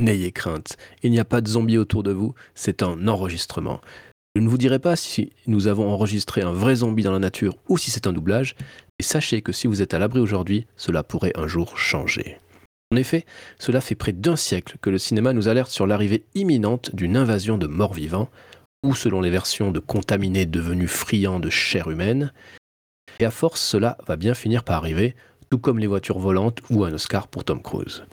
N'ayez crainte, il n'y a pas de zombies autour de vous, c'est un enregistrement. Je ne vous dirai pas si nous avons enregistré un vrai zombie dans la nature ou si c'est un doublage, et sachez que si vous êtes à l'abri aujourd'hui, cela pourrait un jour changer. En effet, cela fait près d'un siècle que le cinéma nous alerte sur l'arrivée imminente d'une invasion de morts vivants, ou selon les versions de contaminés devenus friands de chair humaine. Et à force, cela va bien finir par arriver, tout comme les voitures volantes ou un Oscar pour Tom Cruise.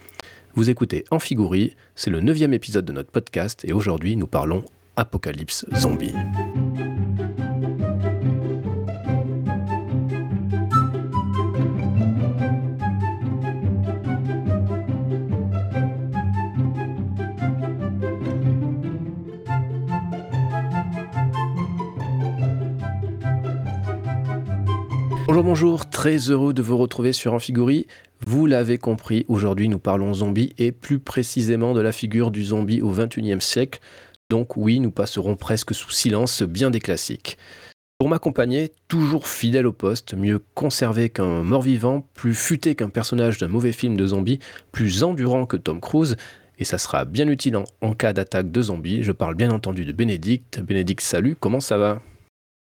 Vous écoutez Amphigourie, c'est le neuvième épisode de notre podcast et aujourd'hui nous parlons Apocalypse Zombie. Bonjour, bonjour, très heureux de vous retrouver sur Amphigourie. Vous l'avez compris, aujourd'hui nous parlons zombie et plus précisément de la figure du zombie au XXIe siècle. Donc oui, nous passerons presque sous silence bien des classiques. Pour m'accompagner, toujours fidèle au poste, mieux conservé qu'un mort-vivant, plus futé qu'un personnage d'un mauvais film de zombie, plus endurant que Tom Cruise, et ça sera bien utile en, en cas d'attaque de zombies. Je parle bien entendu de Bénédicte. Bénédicte, salut, comment ça va?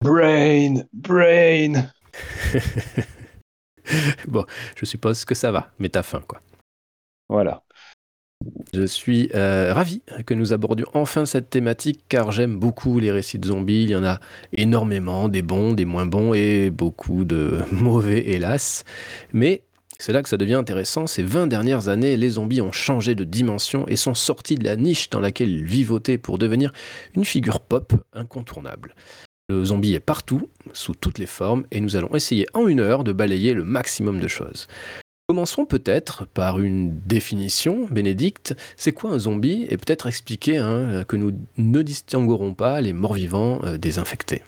Brain, brain. bon, je suppose que ça va, mais t'as faim, quoi. Voilà. Je suis euh, ravi que nous abordions enfin cette thématique car j'aime beaucoup les récits de zombies. Il y en a énormément, des bons, des moins bons et beaucoup de mauvais, hélas. Mais c'est là que ça devient intéressant. Ces 20 dernières années, les zombies ont changé de dimension et sont sortis de la niche dans laquelle ils vivotaient pour devenir une figure pop incontournable. Le zombie est partout, sous toutes les formes, et nous allons essayer en une heure de balayer le maximum de choses. Commençons peut-être par une définition, Bénédicte. C'est quoi un zombie? Et peut-être expliquer hein, que nous ne distinguerons pas les morts-vivants euh, des infectés.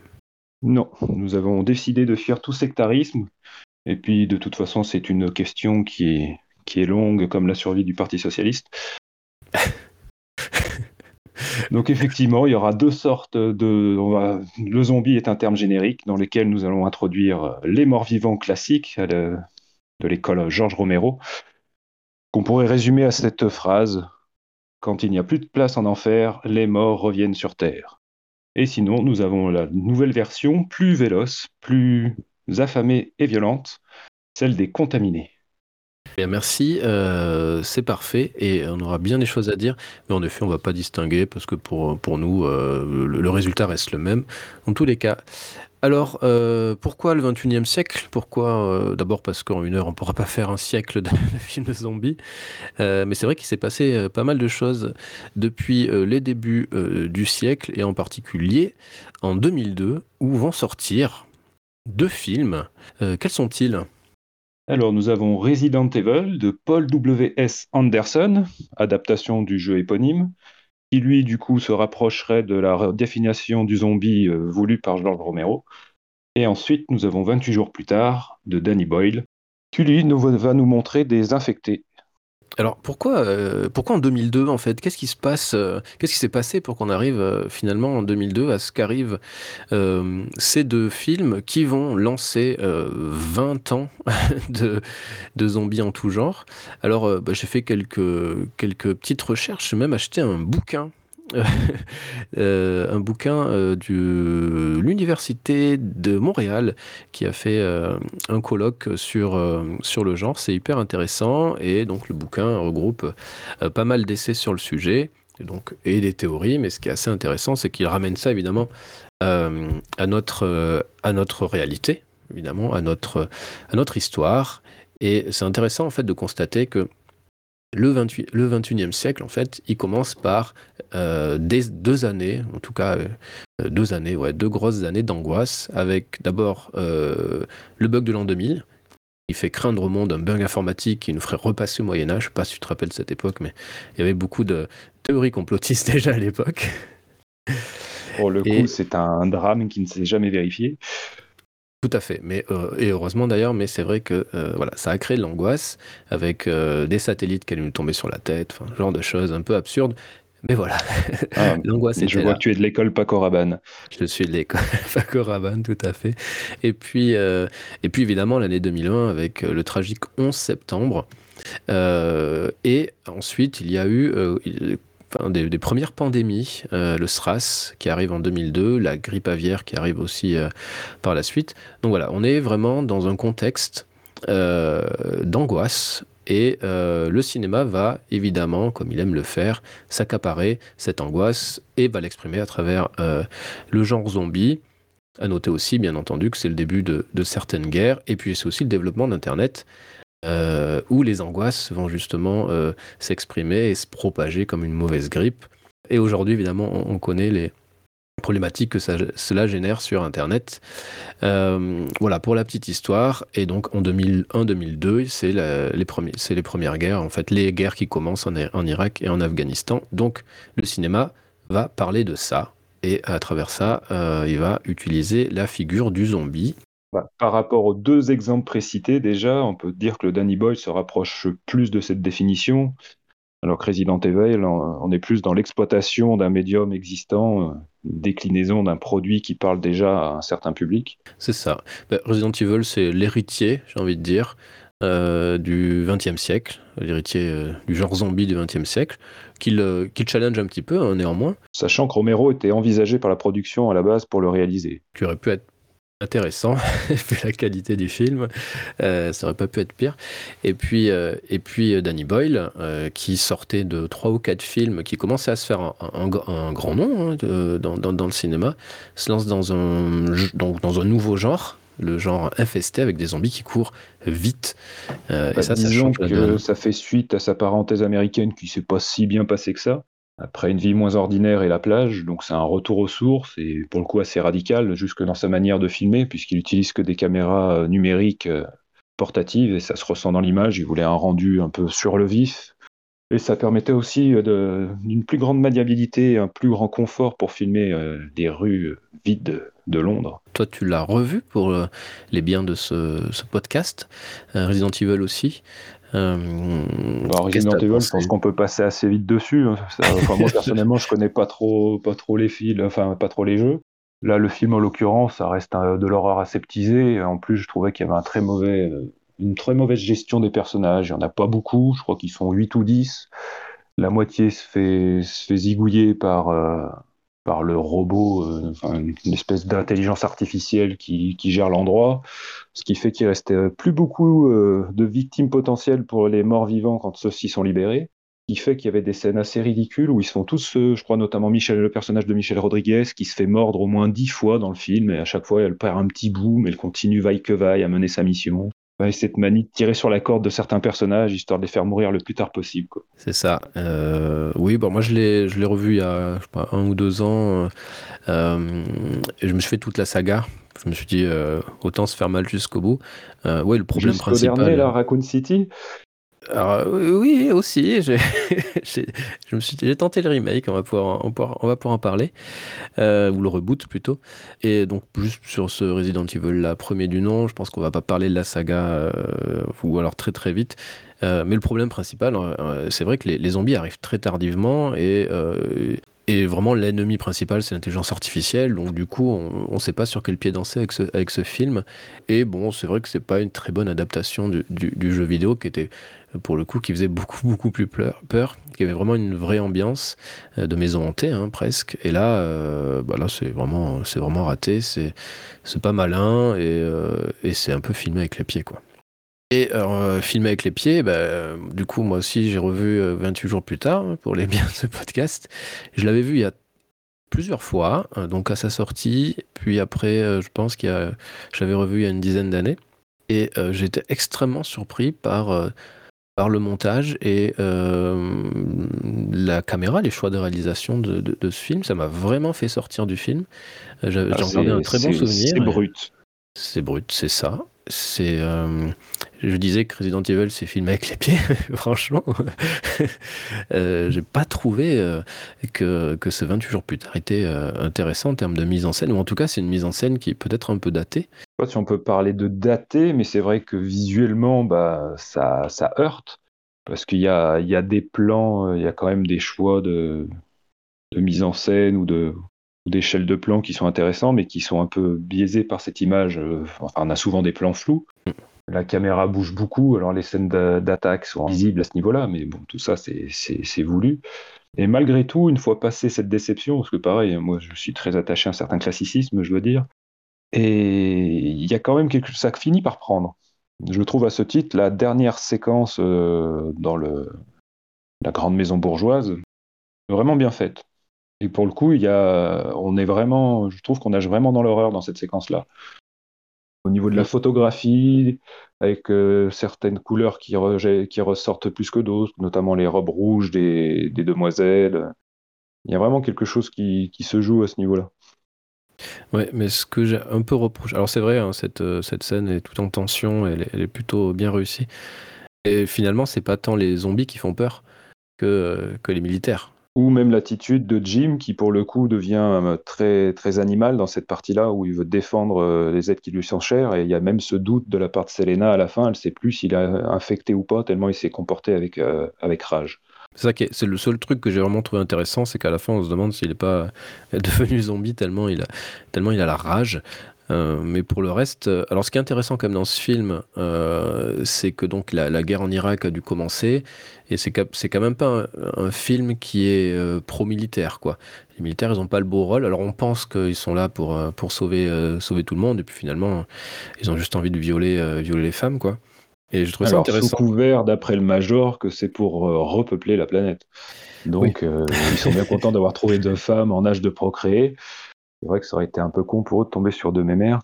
Non, nous avons décidé de fuir tout sectarisme. Et puis, de toute façon, c'est une question qui est, qui est longue comme la survie du Parti socialiste. Donc effectivement, il y aura deux sortes de... Le zombie est un terme générique dans lequel nous allons introduire les morts-vivants classiques de l'école Georges Romero, qu'on pourrait résumer à cette phrase Quand il n'y a plus de place en enfer, les morts reviennent sur Terre. Et sinon, nous avons la nouvelle version, plus véloce, plus affamée et violente, celle des contaminés. Bien, merci, euh, c'est parfait et on aura bien des choses à dire, mais en effet on va pas distinguer parce que pour, nous euh, le, résultat reste le même en tous les cas. Alors euh, pourquoi le 21e siècle? Pourquoi D'abord parce qu'en une heure on pourra pas faire un siècle de, films zombies, mais c'est vrai qu'il s'est passé pas mal de choses depuis les débuts du siècle et en particulier en 2002 où vont sortir deux films. Quels sont-ils? Alors, nous avons Resident Evil de Paul W.S. Anderson, adaptation du jeu éponyme, qui lui, du coup, se rapprocherait de la définition du zombie euh, voulue par George Romero. Et ensuite, nous avons 28 jours plus tard de Danny Boyle, qui lui nous va va nous montrer des infectés. Alors pourquoi, euh, pourquoi en 2002 en fait? Qu'est-ce qui se passe euh, Qu'est-ce qui s'est passé pour qu'on arrive euh, finalement en 2002 à ce qu'arrivent ces deux films qui vont lancer euh, 20 ans de, de zombies en tout genre? Alors bah, j'ai fait quelques, quelques petites recherches, j'ai même acheté un bouquin. Euh, un bouquin euh, de l'université de Montréal qui a fait euh, un colloque sur, euh, sur le genre. C'est hyper intéressant et donc le bouquin regroupe euh, pas mal d'essais sur le sujet et, donc, et des théories. Mais ce qui est assez intéressant, c'est qu'il ramène ça évidemment euh, à, notre, euh, à notre réalité, évidemment, à notre, à notre histoire. Et c'est intéressant en fait de constater que le, 28, le 21e siècle, en fait, il commence par euh, des, deux années, en tout cas euh, deux années, ouais, deux grosses années d'angoisse, avec d'abord euh, le bug de l'an 2000, qui fait craindre au monde un bug informatique qui nous ferait repasser au Moyen Âge. Je sais pas si tu te rappelles cette époque, mais il y avait beaucoup de théories complotistes déjà à l'époque. Pour le Et- coup, c'est un drame qui ne s'est jamais vérifié. Tout à fait, mais euh, et heureusement d'ailleurs, mais c'est vrai que euh, voilà, ça a créé de l'angoisse avec euh, des satellites qui allaient nous tomber sur la tête, enfin, ce genre de choses un peu absurdes. Mais voilà, Ah, l'angoisse je était vois là. que tu es de l'école Paco Rabanne. Je suis de l'école Paco Rabanne, tout à fait. Et puis, et puis évidemment, l'année 2020 avec le tragique 11 septembre. Et ensuite, il y a eu des, premières pandémies, euh, le SRAS qui arrive en 2002, la grippe aviaire qui arrive aussi euh, par la suite. Donc voilà, on est vraiment dans un contexte euh, d'angoisse. Et le cinéma va évidemment, comme il aime le faire, s'accaparer cette angoisse et va l'exprimer à travers le genre zombie. À noter aussi, bien entendu, que c'est le début de certaines guerres, et puis c'est aussi le développement d'Internet, euh, où les angoisses vont justement euh, s'exprimer et se propager comme une mauvaise grippe. Et aujourd'hui, évidemment, on, on connaît les problématiques que cela génère sur Internet. Euh, voilà pour la petite histoire. Et donc en 2001-2002, c'est les, premières guerres, en fait, les guerres qui commencent en, Irak et en Afghanistan. Donc le cinéma va parler de ça. Et à travers ça, il va utiliser la figure du zombie. Bah, par rapport aux deux exemples précités, déjà, on peut dire que le Danny Boyle se rapproche plus de cette définition, alors que Resident Evil, on, est plus dans l'exploitation d'un médium existant, euh, une déclinaison d'un produit qui parle déjà à un certain public. C'est ça. Ben, Resident Evil, c'est l'héritier, j'ai envie de dire, euh, du XXe siècle, l'héritier euh, du genre zombie du XXe siècle, qu'il euh, challenge un petit peu, hein, néanmoins, Sachant que Romero était envisagé par la production à la base pour le réaliser. qui aurait pu être intéressant, vu la qualité du film, euh, ça aurait pas pu être pire. Et puis, euh, et puis euh, Danny Boyle, euh, qui sortait de trois ou quatre films, qui commençait à se faire un, un- un grand nom hein, de- dans, dans- dans le cinéma, se lance dans un, dans, dans un nouveau genre, le genre infesté avec des zombies qui courent vite. Euh, Bah, et ça, disons que ça fait suite à sa parenthèse américaine qui s'est pas si bien passée que ça. Après une vie moins ordinaire et la plage, donc c'est un retour aux sources et pour le coup assez radical jusque dans sa manière de filmer puisqu'il utilise que des caméras euh, numériques euh, portatives et ça se ressent dans l'image. Il voulait un rendu un peu sur le vif et ça permettait aussi euh, d'une plus grande maniabilité, un plus grand confort pour filmer des rues vides de Londres. Toi, tu l'as revu pour les biens de ce, podcast. Resident Evil aussi. Euh, Alors, qu'est-ce Resident Evil, je pense qu'on peut passer assez vite dessus. hein. Ça- enfin, moi, personnellement, je connais pas trop, pas trop les films, enfin, pas trop les jeux. Là, le film, en l'occurrence, ça reste un- de l'horreur aseptisée. En plus, je trouvais qu'il y avait un très mauvais, euh, une très mauvaise gestion des personnages. Il n'y en a pas beaucoup. Je crois qu'ils sont 8 ou 10. La moitié se fait, se fait zigouiller par, euh, par le robot, euh, une espèce d'intelligence artificielle qui, qui gère l'endroit. Ce qui fait qu'il restait plus beaucoup euh, de victimes potentielles pour les morts vivants quand ceux-ci sont libérés. Ce qui fait qu'il y avait des scènes assez ridicules où ils sont tous, euh, je crois notamment Michel, le personnage de Michel Rodriguez, qui se fait mordre au moins dix fois dans le film, et à chaque fois elle perd un petit bout, mais elle continue vaille que vaille à mener sa mission. Et cette manie de tirer sur la corde de certains personnages, histoire de les faire mourir le plus tard possible. C'est ça. Euh, oui, bon, moi je l'ai, je l'ai revu il y a je sais pas, un ou deux ans. euh, euh, et je me suis fait toute la saga. Je me suis dit, euh, autant se faire mal jusqu'au bout. Ouais, le problème Jusqu'au principal. dernier, là, Raccoon City, Alors, euh, oui, aussi. je me suis j'ai tenté le remake, on va pouvoir, en- on, va pouvoir en parler, euh, ou le reboot plutôt. Et donc, juste sur ce Resident Evil, là, premier du nom, je pense qu'on va pas parler de la saga, euh, ou alors très très vite. Mais le problème principal, c'est vrai que les, les zombies arrivent très tardivement et, et vraiment l'ennemi principal, c'est l'intelligence artificielle. Donc, du coup, on ne sait pas sur quel pied danser avec ce, film. Et bon, c'est vrai que c'est pas une très bonne adaptation du, jeu vidéo qui était pour le coup, qui faisait beaucoup, beaucoup plus pleur- peur, qui avait vraiment une vraie ambiance euh, de maison hantée, hein, presque. Et là, euh, bah là c'est vraiment, vraiment raté, c'est, pas malin euh, et c'est un peu filmé avec les pieds, quoi. Et euh, filmé avec les pieds, bah, euh, du coup, moi aussi, j'ai revu euh, 28 jours plus tard hein, pour les biens de ce podcast. Je l'avais vu il y a plusieurs fois, euh, donc à sa sortie, puis après, euh, je pense qu'il y a, je l'avais revu il y a une dizaine d'années. Et euh, j'étais extrêmement surpris par, euh, par le montage et euh, la caméra, les choix de réalisation de, de- de ce film. Ça m'a vraiment fait sortir du film. Euh, J'avais ah, gardais c'est- un très bon souvenir. C'est brut. C'est brut, c'est ça. C'est, euh, je disais que Resident Evil c'est filmé avec les pieds. Franchement, euh, j'ai pas trouvé euh, que, que ce 28 jours plus tard était euh, intéressant en termes de mise en scène, ou en tout cas c'est une mise en scène qui est peut-être un peu datée. Je sais pas si on peut parler de daté, mais c'est vrai que visuellement, bah, ça, heurte. Parce qu'il y a, y a des plans, euh, il y a quand même des choix de, de mise en scène ou de d'échelle de plans qui sont intéressants, mais qui sont un peu biaisés par cette image. Enfin, on a souvent des plans flous. La caméra bouge beaucoup, alors les scènes d'attaque sont visibles à ce niveau-là, mais bon, tout ça, c'est voulu. Et malgré tout, une fois passé cette déception, parce que pareil, moi je suis très attaché à un certain classicisme, je dois dire, et il y a quand même quelque chose, ça finit par prendre. Je trouve à ce titre la dernière séquence euh, dans le, la grande maison bourgeoise vraiment bien faite. Et pour le coup, il y a, on est vraiment, je trouve qu'on nage vraiment dans l'horreur dans cette séquence-là. Au niveau de la photographie, avec euh, certaines couleurs qui, qui, ressortent plus que d'autres, notamment les robes rouges des, demoiselles. Il y a vraiment quelque chose qui, se joue à ce niveau-là. Ouais, mais ce que j'ai un peu reproché, alors c'est vrai, hein, cette, euh, cette scène est tout en tension, elle est, plutôt bien réussie. Et finalement, c'est pas tant les zombies qui font peur que, euh, que les militaires ou même l'attitude de Jim qui pour le coup devient euh, très très animal dans cette partie-là où il veut défendre euh, les êtres qui lui sont chers et il y a même ce doute de la part de Selena à la fin, elle sait plus s'il a infecté ou pas tellement il s'est comporté avec euh, avec rage. C'est ça qui c'est le seul truc que j'ai vraiment trouvé intéressant, c'est qu'à la fin on se demande s'il n'est pas devenu zombie tellement il a tellement il a la rage. Euh, mais pour le reste, euh, alors ce qui est intéressant quand même dans ce film, euh, c'est que donc la, guerre en Irak a dû commencer, et c'est quand même pas un, film qui est pro-militaire quoi. Les militaires ils n'ont pas le beau rôle, alors on pense qu'ils sont là pour pour sauver sauver tout le monde, et puis finalement ils ont juste envie de violer violer les femmes quoi. Et je trouve ça intéressant. Sous couvert d'après le Major que c'est pour repeupler la planète. Donc ils sont bien contents d'avoir trouvé deux femmes en âge de procréer. C'est vrai que ça aurait été un peu con pour eux de tomber sur deux mémères.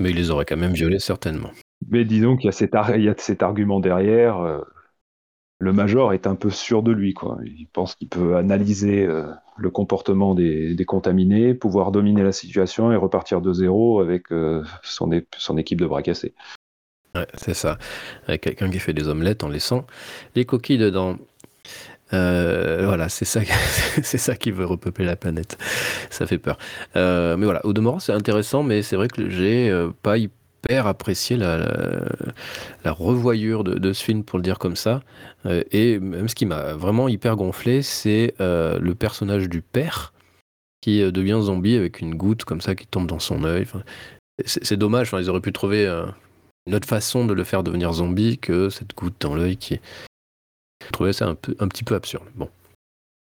Mais ils les auraient quand même violés, certainement. Mais disons qu'il y, a cet argument derrière. Euh, le Major est un peu sûr de lui. Quoi. Il pense qu'il peut analyser euh, le comportement des, contaminés, pouvoir dominer la situation et repartir de zéro avec euh, son, son, équipe de bras cassés. Ouais, c'est ça. Avec quelqu'un qui fait des omelettes en laissant les coquilles dedans. Euh, voilà, c'est ça, c'est ça qui veut repeupler la planète. Ça fait peur. Euh, mais voilà, au demeurant, c'est intéressant, mais c'est vrai que j'ai euh, pas hyper apprécié la, la, revoyure de, ce film, pour le dire comme ça. et même ce qui m'a vraiment hyper gonflé, c'est le personnage du père qui devient zombie avec une goutte comme ça qui tombe dans son œil. c'est dommage, ils auraient pu trouver une autre façon de le faire devenir zombie que cette goutte dans l'œil qui, je trouvais ça un, petit peu absurde. Bon.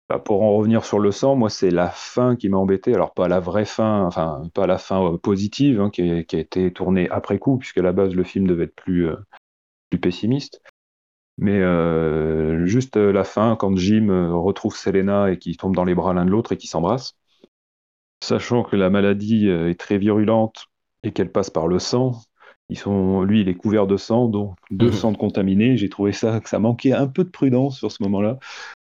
Bah, pour en revenir sur le sang, moi, c'est la fin qui m'a embêté. Alors, pas la vraie fin, enfin, pas la fin euh, positive hein, qui, a, été tournée après coup, puisque à la base, le film devait être plus, euh, pessimiste. Mais euh, juste la fin, quand Jim retrouve Selena et qu'ils tombent dans les bras l'un de l'autre et qu'ils s'embrassent, sachant que la maladie est très virulente et qu'elle passe par le sang, ils sont, lui, il est couvert de sang, dont deux mmh. de contaminés. J'ai trouvé ça que ça manquait un peu de prudence sur ce moment-là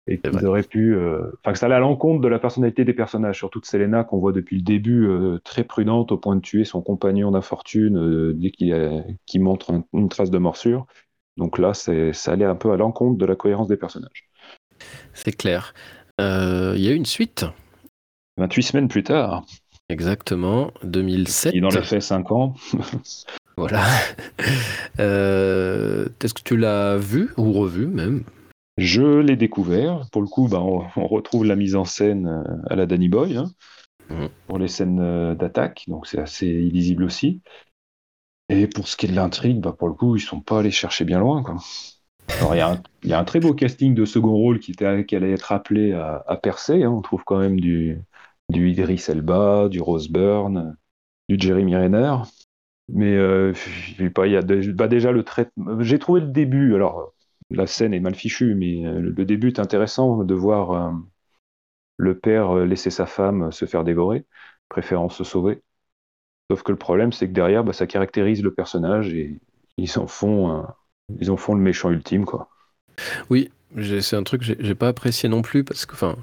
et qu'ils auraient pu, euh, enfin que ça allait à l'encontre de la personnalité des personnages, surtout de Selena qu'on voit depuis le début euh, très prudente au point de tuer son compagnon d'infortune euh, dès qu'il montre une trace de morsure. Donc là, ça allait un peu à l'encontre de la cohérence des personnages. C'est clair. Il y a eu une suite. 28 semaines plus tard. Exactement, 2007. Il en a fait 5 ans. Voilà. Euh, est-ce que tu l'as vu ou revu même? Je l'ai découvert. Pour le coup, bah, on, retrouve la mise en scène euh, à la Danny Boy hein, mmh. pour les scènes euh, d'attaque, donc c'est assez illisible aussi. Et pour ce qui est de l'intrigue, bah, pour le coup, ils sont pas allés chercher bien loin. il y, a un très beau casting de second rôle qui, était, qui allait être appelé à, percer. Hein. On trouve quand même du, du Idris Elba, du Rose Byrne, du Jeremy Renner. Mais euh, pas, il y a bah, déjà le traitement. J'ai trouvé le début. Alors, la scène est mal fichue, mais euh, le début est intéressant de voir euh, le père laisser sa femme se faire dévorer, préférant se sauver. Sauf que le problème, c'est que derrière, bah, ça caractérise le personnage et ils en font, ils en font le méchant ultime, quoi. Oui, c'est un truc que j'ai pas apprécié non plus parce que, enfin,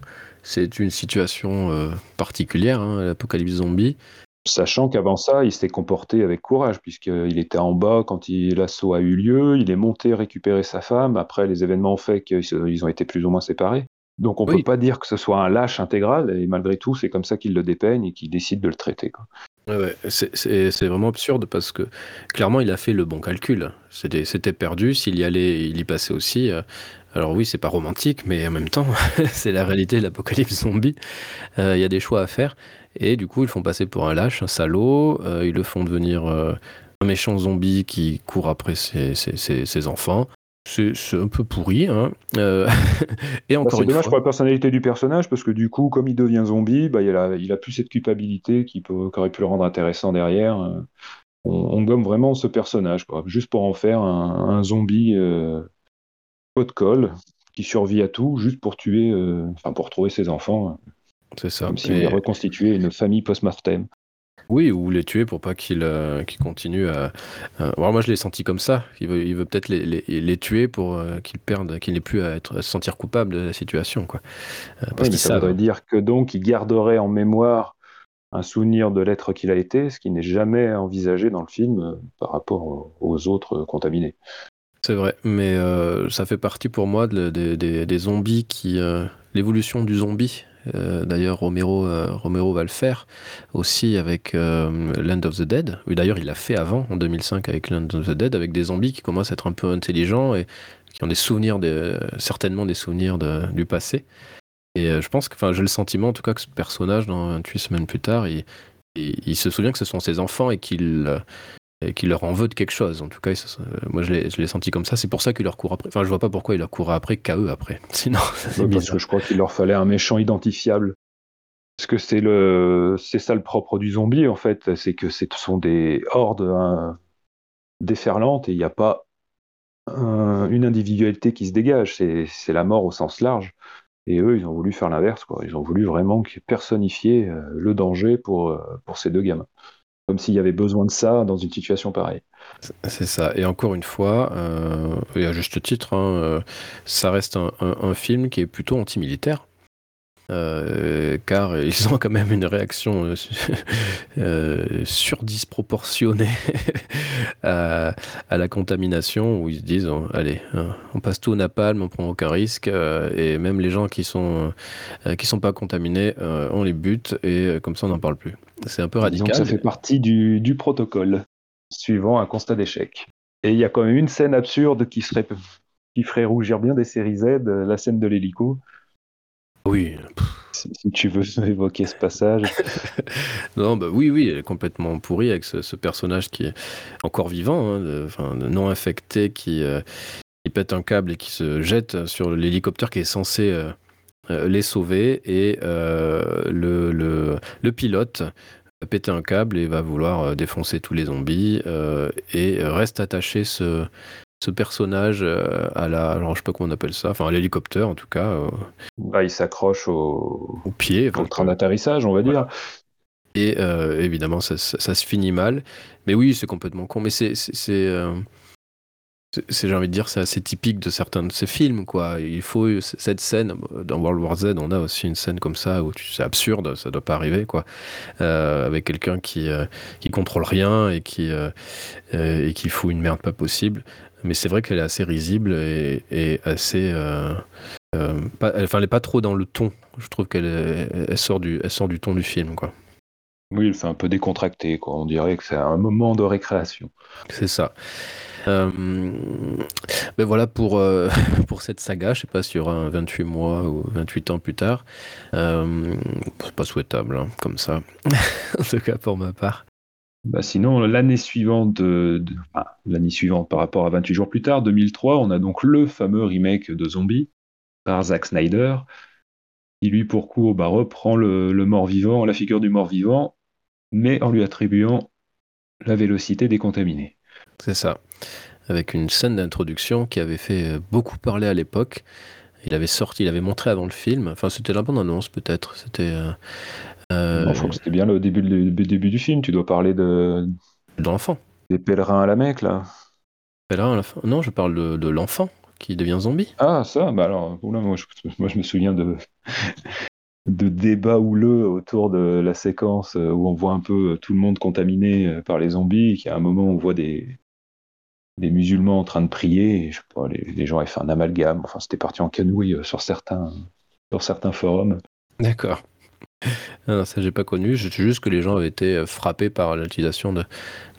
c'est une situation particulière, hein, l'apocalypse zombie. Sachant qu'avant ça, il s'était comporté avec courage, puisqu'il était en bas quand l'assaut a eu lieu, il est monté récupérer sa femme, après les événements ont fait qu'ils ont été plus ou moins séparés. Donc on ne peut pas dire que ce soit un lâche intégral, et malgré tout, c'est comme ça qu'il le dépeigne et qu'il décide de le traiter. c'est vraiment absurde parce que clairement il a fait le bon calcul. C'était perdu, s'il y allait, il y passait aussi. Euh, Alors oui, c'est pas romantique, mais en même temps, c'est la réalité de l'apocalypse zombie. Il y a des choix à faire. Et du coup, ils font passer pour un lâche, un salaud. ils le font devenir un méchant zombie qui court après ses, ses enfants. C'est un peu pourri. Hein. Euh, et bah, encore C'est dommage pour la personnalité du personnage, parce que du coup, comme il devient zombie, bah, il, a, il a plus cette culpabilité qui, peut, aurait pu le rendre intéressant derrière. Euh. On, gomme vraiment ce personnage, quoi, juste pour en faire un, zombie euh, pot de colle qui survit à tout, juste pour tuer, euh, enfin pour trouver ses enfants. C'est ça. Comme si on reconstitué une famille post-mortem. Oui, ou les tuer pour pas qu'ils euh, continuent à. moi, je l'ai senti comme ça. Il veut, il veut peut-être les, les, les, tuer pour euh, qu'ils perdent, qu'ils n'aient plus à, être, se sentir coupable de la situation. Quoi. Euh, parce oui, ça voudrait dire que donc il garderait en mémoire un souvenir de l'être qu'il a été, ce qui n'est jamais envisagé dans le film par rapport aux autres contaminés. C'est vrai, mais ça fait partie pour moi de, des zombies qui. L'évolution du zombie euh, d'ailleurs, Romero, euh, Romero va le faire aussi avec euh, Land of the Dead. Oui, d'ailleurs, il l'a fait avant, en 2005, avec Land of the Dead, avec des zombies qui commencent à être un peu intelligents et qui ont des souvenirs, certainement des souvenirs du passé. Et je pense que, enfin, j'ai le sentiment, en tout cas, que ce personnage, dans 28 semaines plus tard, il se souvient que ce sont ses enfants et qu'il qui leur en veut de quelque chose. En tout cas, moi je l'ai senti comme ça. C'est pour ça qu'il leur court après. Enfin, je vois pas pourquoi il leur court après qu'à eux après. Sinon, parce que je crois qu'il leur fallait un méchant identifiable. Parce que c'est le, c'est ça le propre du zombie en fait, c'est que ce sont des hordes hein, déferlantes et il n'y a pas une individualité qui se dégage. C'est la mort au sens large. Et eux, ils ont voulu faire l'inverse, quoi. Ils ont voulu vraiment personnifier euh, le danger pour, euh, pour ces deux gamins comme s'il y avait besoin de ça dans une situation pareille. C'est ça. Et encore une fois, euh, et à juste titre, hein, euh, ça reste un, film qui est plutôt anti-militaire. Euh, car ils ont quand même une réaction euh, euh, surdisproportionnée à, la contamination où ils se disent allez hein, on passe tout au napalm on prend aucun risque et même les gens qui sont qui sont pas contaminés on les bute et comme ça on n'en parle plus. C'est un peu radical donc ça fait partie du, du protocole suivant un constat d'échec. Et il y a quand même une scène absurde qui serait qui ferait rougir bien des séries Z la scène de l'hélico oui. Si, tu veux évoquer ce passage. non, bah oui, oui, elle est complètement pourrie avec ce, personnage qui est encore vivant, hein, enfin, non infecté, qui, euh, qui, pète un câble et qui se jette sur l'hélicoptère qui est censé euh, euh, les sauver. Et le, le, le, pilote va péter un câble et va vouloir défoncer tous les zombies et reste attaché ce, ce personnage euh, à la. Alors, je sais pas comment on appelle ça, enfin, à l'hélicoptère en tout cas. Euh. Bah, il s'accroche au... au pied. Au train d'atterrissage, on va dire. Et euh, évidemment, ça, se finit mal. Mais oui, c'est complètement con. Mais c'est. C'est, j'ai envie de dire, c'est assez typique de certains de ces films, quoi. Il faut cette scène. Dans World War Z, on a aussi une scène comme ça où c'est absurde, ça doit pas arriver, quoi. avec quelqu'un qui qui contrôle rien et qui et qui fout une merde pas possible mais c'est vrai qu'elle est assez risible et, assez. Euh, euh, enfin, elle n'est pas trop dans le ton. Je trouve qu'elle elle sort, du, elle sort du ton du film, quoi. Oui, elle fait un peu décontracté, quoi. On dirait que c'est un moment de récréation. C'est ça. Euh, ben voilà pour, pour cette saga. Je sais pas aura un 28 mois ou 28 ans plus tard. c'est pas souhaitable, hein, comme ça. en tout cas, pour ma part. Bah sinon, l'année suivante, l'année suivante par rapport à 28 jours plus tard, 2003, on a donc le fameux remake de Zombie par Zack Snyder, qui lui pour coup bah, reprend le, mort-vivant, la figure du mort-vivant, mais en lui attribuant la vélocité décontaminée. C'est ça. Avec une scène d'introduction qui avait fait beaucoup parler à l'époque. Il avait sorti, il avait montré avant le film. Enfin, c'était la bonne annonce peut-être. C'était euh, euh, c'était bien le début, le début du film. Tu dois parler de. De l'enfant. Des pèlerins à la Mecque, là. Pèlerins à la... Non, je parle de, l'enfant qui devient zombie. Ah, ça Bah alors, moi, je, me souviens de. de débats houleux autour de la séquence euh, où on voit un peu tout le monde contaminé euh, par les zombies, et qu'à un moment on voit des, des musulmans en train de prier, et je sais pas, les, les gens avaient fait un amalgame, enfin c'était parti en canouille sur certains, sur certains forums. D'accord. Ah non, ça j'ai pas connu. Sais juste que les gens avaient été frappés par l'utilisation de,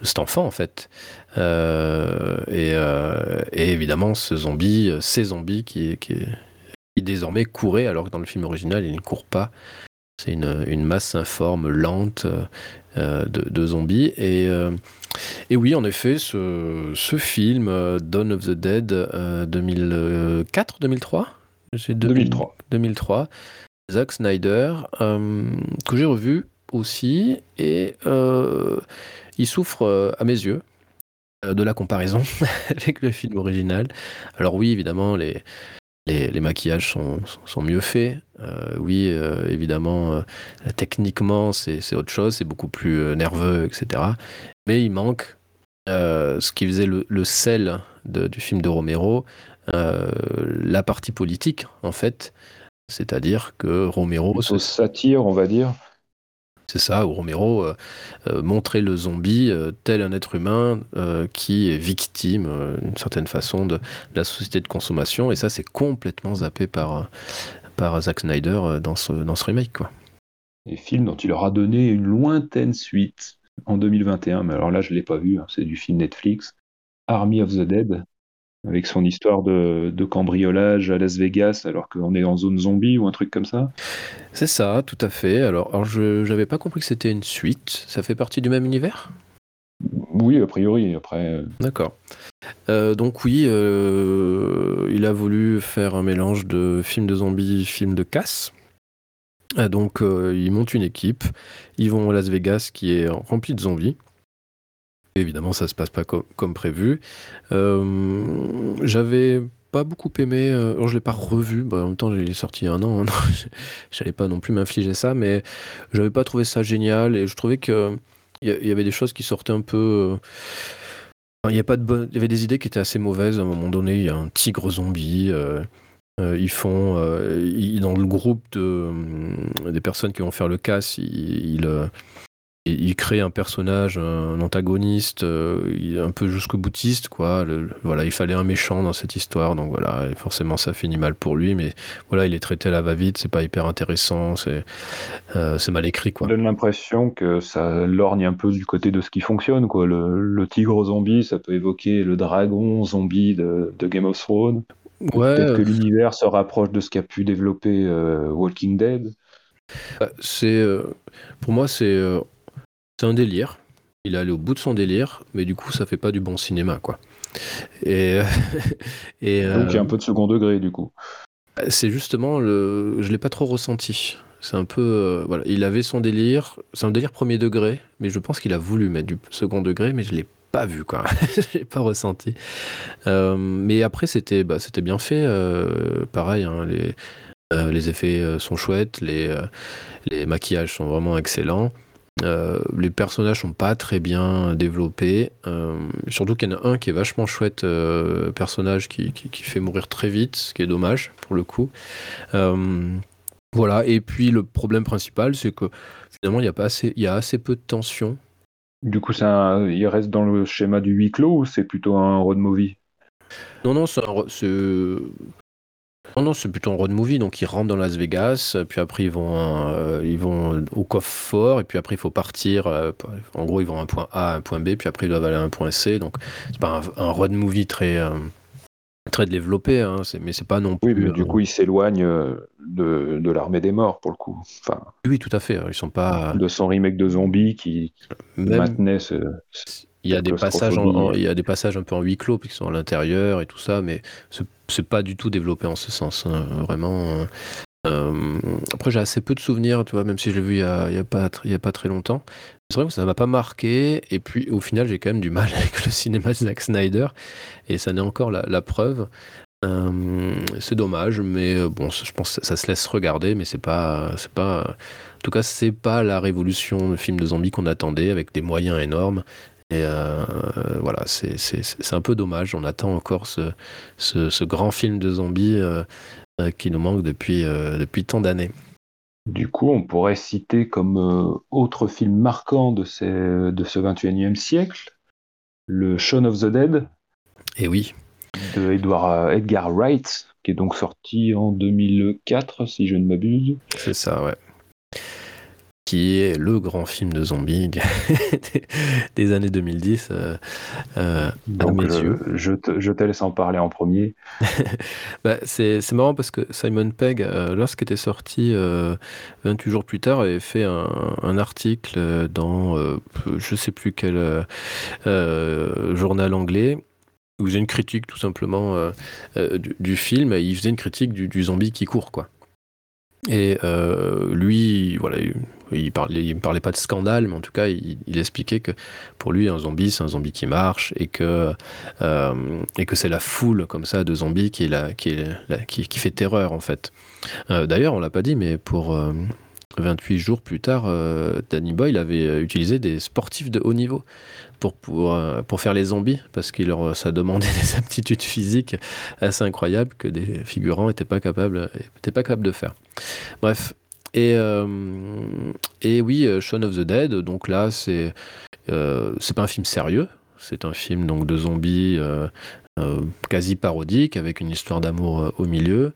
cet enfant en fait. Euh, et, euh, évidemment, ce zombie, ces zombies qui, désormais couraient, alors que dans le film original, il ne court pas. C'est une, masse informe, lente euh, de, de zombies. Et, euh, et oui, en effet, ce, ce film, euh, Dawn of the Dead, 2004, 2003 2003. 2003, Zack Snyder, euh, que j'ai revu aussi, et euh, il souffre, à mes yeux, de la comparaison avec le film original. Alors oui, évidemment, les, les, les maquillages sont, sont mieux faits. Euh, oui, euh, évidemment, euh, techniquement, c'est autre chose, c'est beaucoup plus nerveux, etc. Mais il manque ce qui faisait le, le sel de- du film de Romero, la partie politique, en fait. C'est-à-dire que Romero, Plutôt se- satire, on va dire. C'est ça, où Romero euh, euh, montrait le zombie euh, tel un être humain euh, qui est victime, d'une certaine façon, de, la société de consommation. Et ça, c'est complètement zappé par, par Zack Snyder dans ce, dans ce remake. Quoi. Et film dont il leur a donné une lointaine suite en 2021, mais alors là, je ne l'ai pas vu, hein, c'est du film Netflix, Army of the Dead, avec son histoire de, de cambriolage à Las Vegas, alors qu'on est en zone zombie ou un truc comme ça. C'est ça, tout à fait. Alors, alors je n'avais pas compris que c'était une suite. Ça fait partie du même univers? Oui, a priori, après. euh, D'accord. Euh, donc oui, euh, il a voulu faire un mélange de film de zombies, film de casse. Donc euh, ils montent une équipe, ils vont à Las Vegas qui est rempli de zombies. Évidemment, ça se passe pas co- comme prévu. Euh, J'avais pas beaucoup aimé, euh, alors je l'ai pas revu, bah, en même temps il est sorti il y a un an, hein, j'allais pas non plus m'infliger ça, mais j'avais pas trouvé ça génial et je trouvais que il y, avait des choses qui sortaient un peu. euh, Il y, a pas de y avait des idées qui étaient assez mauvaises. À un moment donné, il y a un tigre zombie. ils font ils- dans le groupe de, des personnes qui vont faire le casse, ils, ils créent un personnage, un antagoniste, euh, il un peu jusqu'au boutiste, quoi. Le- voilà, il fallait un méchant dans cette histoire, donc voilà, et forcément ça finit mal pour lui, mais voilà, il est traité à la va-vite, c'est pas hyper intéressant, c'est euh, mal écrit, Ça quoi. donne l'impression que ça lorgne un peu du côté de ce qui fonctionne, quoi. Le, le tigre zombie, ça peut évoquer le dragon zombie de, de Game of Thrones. Ouais, Peut-être que l'univers se rapproche de ce qu'a pu développer euh, Walking Dead. Bah, C'est euh, pour moi c'est euh, c'est un délire. Il est allé au bout de son délire, mais du coup ça fait pas du bon cinéma quoi. Et et Donc il y a euh, un peu de second degré, du coup. c'est justement le je l'ai pas trop ressenti. C'est un peu euh, voilà, il avait son délire, c'est un délire premier degré, mais je pense qu'il a voulu mettre du second degré, mais je l'ai pas vu quoi. je l'ai pas ressenti. Euh, mais après c'était bah, c'était bien fait, euh, pareil. hein, les euh, les effets euh, sont chouettes, les, euh, les maquillages sont vraiment excellents. Euh, les personnages sont pas très bien développés. Euh, surtout qu'il y en a un qui est vachement chouette, euh, personnage qui, qui, qui fait mourir très vite, ce qui est dommage pour le coup. Euh, voilà. Et puis le problème principal, c'est que finalement il y a pas assez, il y a assez peu de tension. Du coup, un- il reste dans le schéma du huis clos ou c'est plutôt un road movie? Non, non, c'est non, non, c'est plutôt un road movie. Donc ils rentrent dans Las Vegas, puis après ils vont, euh, ils vont au coffre-fort, et puis après il faut partir. euh, en gros, ils vont à un point A, à un point B, puis après ils doivent aller à un point C. Donc c'est pas un, un road movie très, euh, très développé, hein, mais c'est pas non plus. Oui, mais du euh, coup, il s'éloigne euh, de, de l'armée des morts, pour le coup. Enfin, oui, tout à fait. Ils sont pas. de son remake de zombies qui Même maintenait ce... Il y a des passages, en- en- claustrophobie. il y a des passages un peu en huis clos, puisqu'ils sont à l'intérieur et tout ça, mais c'est- pas du tout développé en ce sens, hein, vraiment. euh, euh, après, j'ai assez peu de souvenirs, tu vois, même si je l'ai vu il y a, il y a pas, tr- il y a pas très longtemps. C'est vrai que ça m'a pas marqué, et puis au final, j'ai quand même du mal avec le cinéma de Zack Snyder, et ça n'est encore la, la preuve. Euh, c'est dommage, mais euh, bon, je pense que ça se laisse regarder, mais c'est pas, c'est pas, en tout cas, c'est pas la révolution de film de zombies qu'on attendait avec des moyens énormes. Et euh, voilà, c'est c'est- c'est un peu dommage. On attend encore ce, ce, ce grand film de zombies euh, euh, qui nous manque depuis, euh, depuis tant d'années. Du coup, on pourrait citer comme autre film marquant de, ces, de ce 21e siècle le Shaun of the Dead Et oui, de Edward, Edgar Wright, qui est donc sorti en 2004, si je ne m'abuse. c'est ça, ouais. Qui est le grand film de zombies des années 2010. Donc, je, te, je, te, laisse en parler en premier. bah, c'est marrant parce que Simon Pegg, lorsqu'il était sorti 28 jours plus tard, avait fait un, un article dans je sais plus quel journal anglais où il faisait une critique tout simplement du, film. Et il faisait une critique du, du zombie qui court, quoi. Et euh, lui, voilà, il parlait, parlait pas de scandale, mais en tout cas, il, expliquait que pour lui, un zombie, c'est un zombie qui marche et que, euh, que c'est la foule comme ça de zombies qui, la, qui, qui, fait terreur en fait. Euh, D'ailleurs, on l'a pas dit, mais pour 28 jours plus tard, Danny Boyle avait utilisé des sportifs de haut niveau pour, pour, euh, pour faire les zombies, parce que leur, ça demandait des aptitudes physiques assez incroyables que des figurants n'étaient pas pas capables de faire. Bref. Et, euh, et oui, euh, Shaun of the Dead, donc là, c'est c'est pas un film sérieux, c'est un film donc de zombies quasi parodique, avec une histoire d'amour au milieu.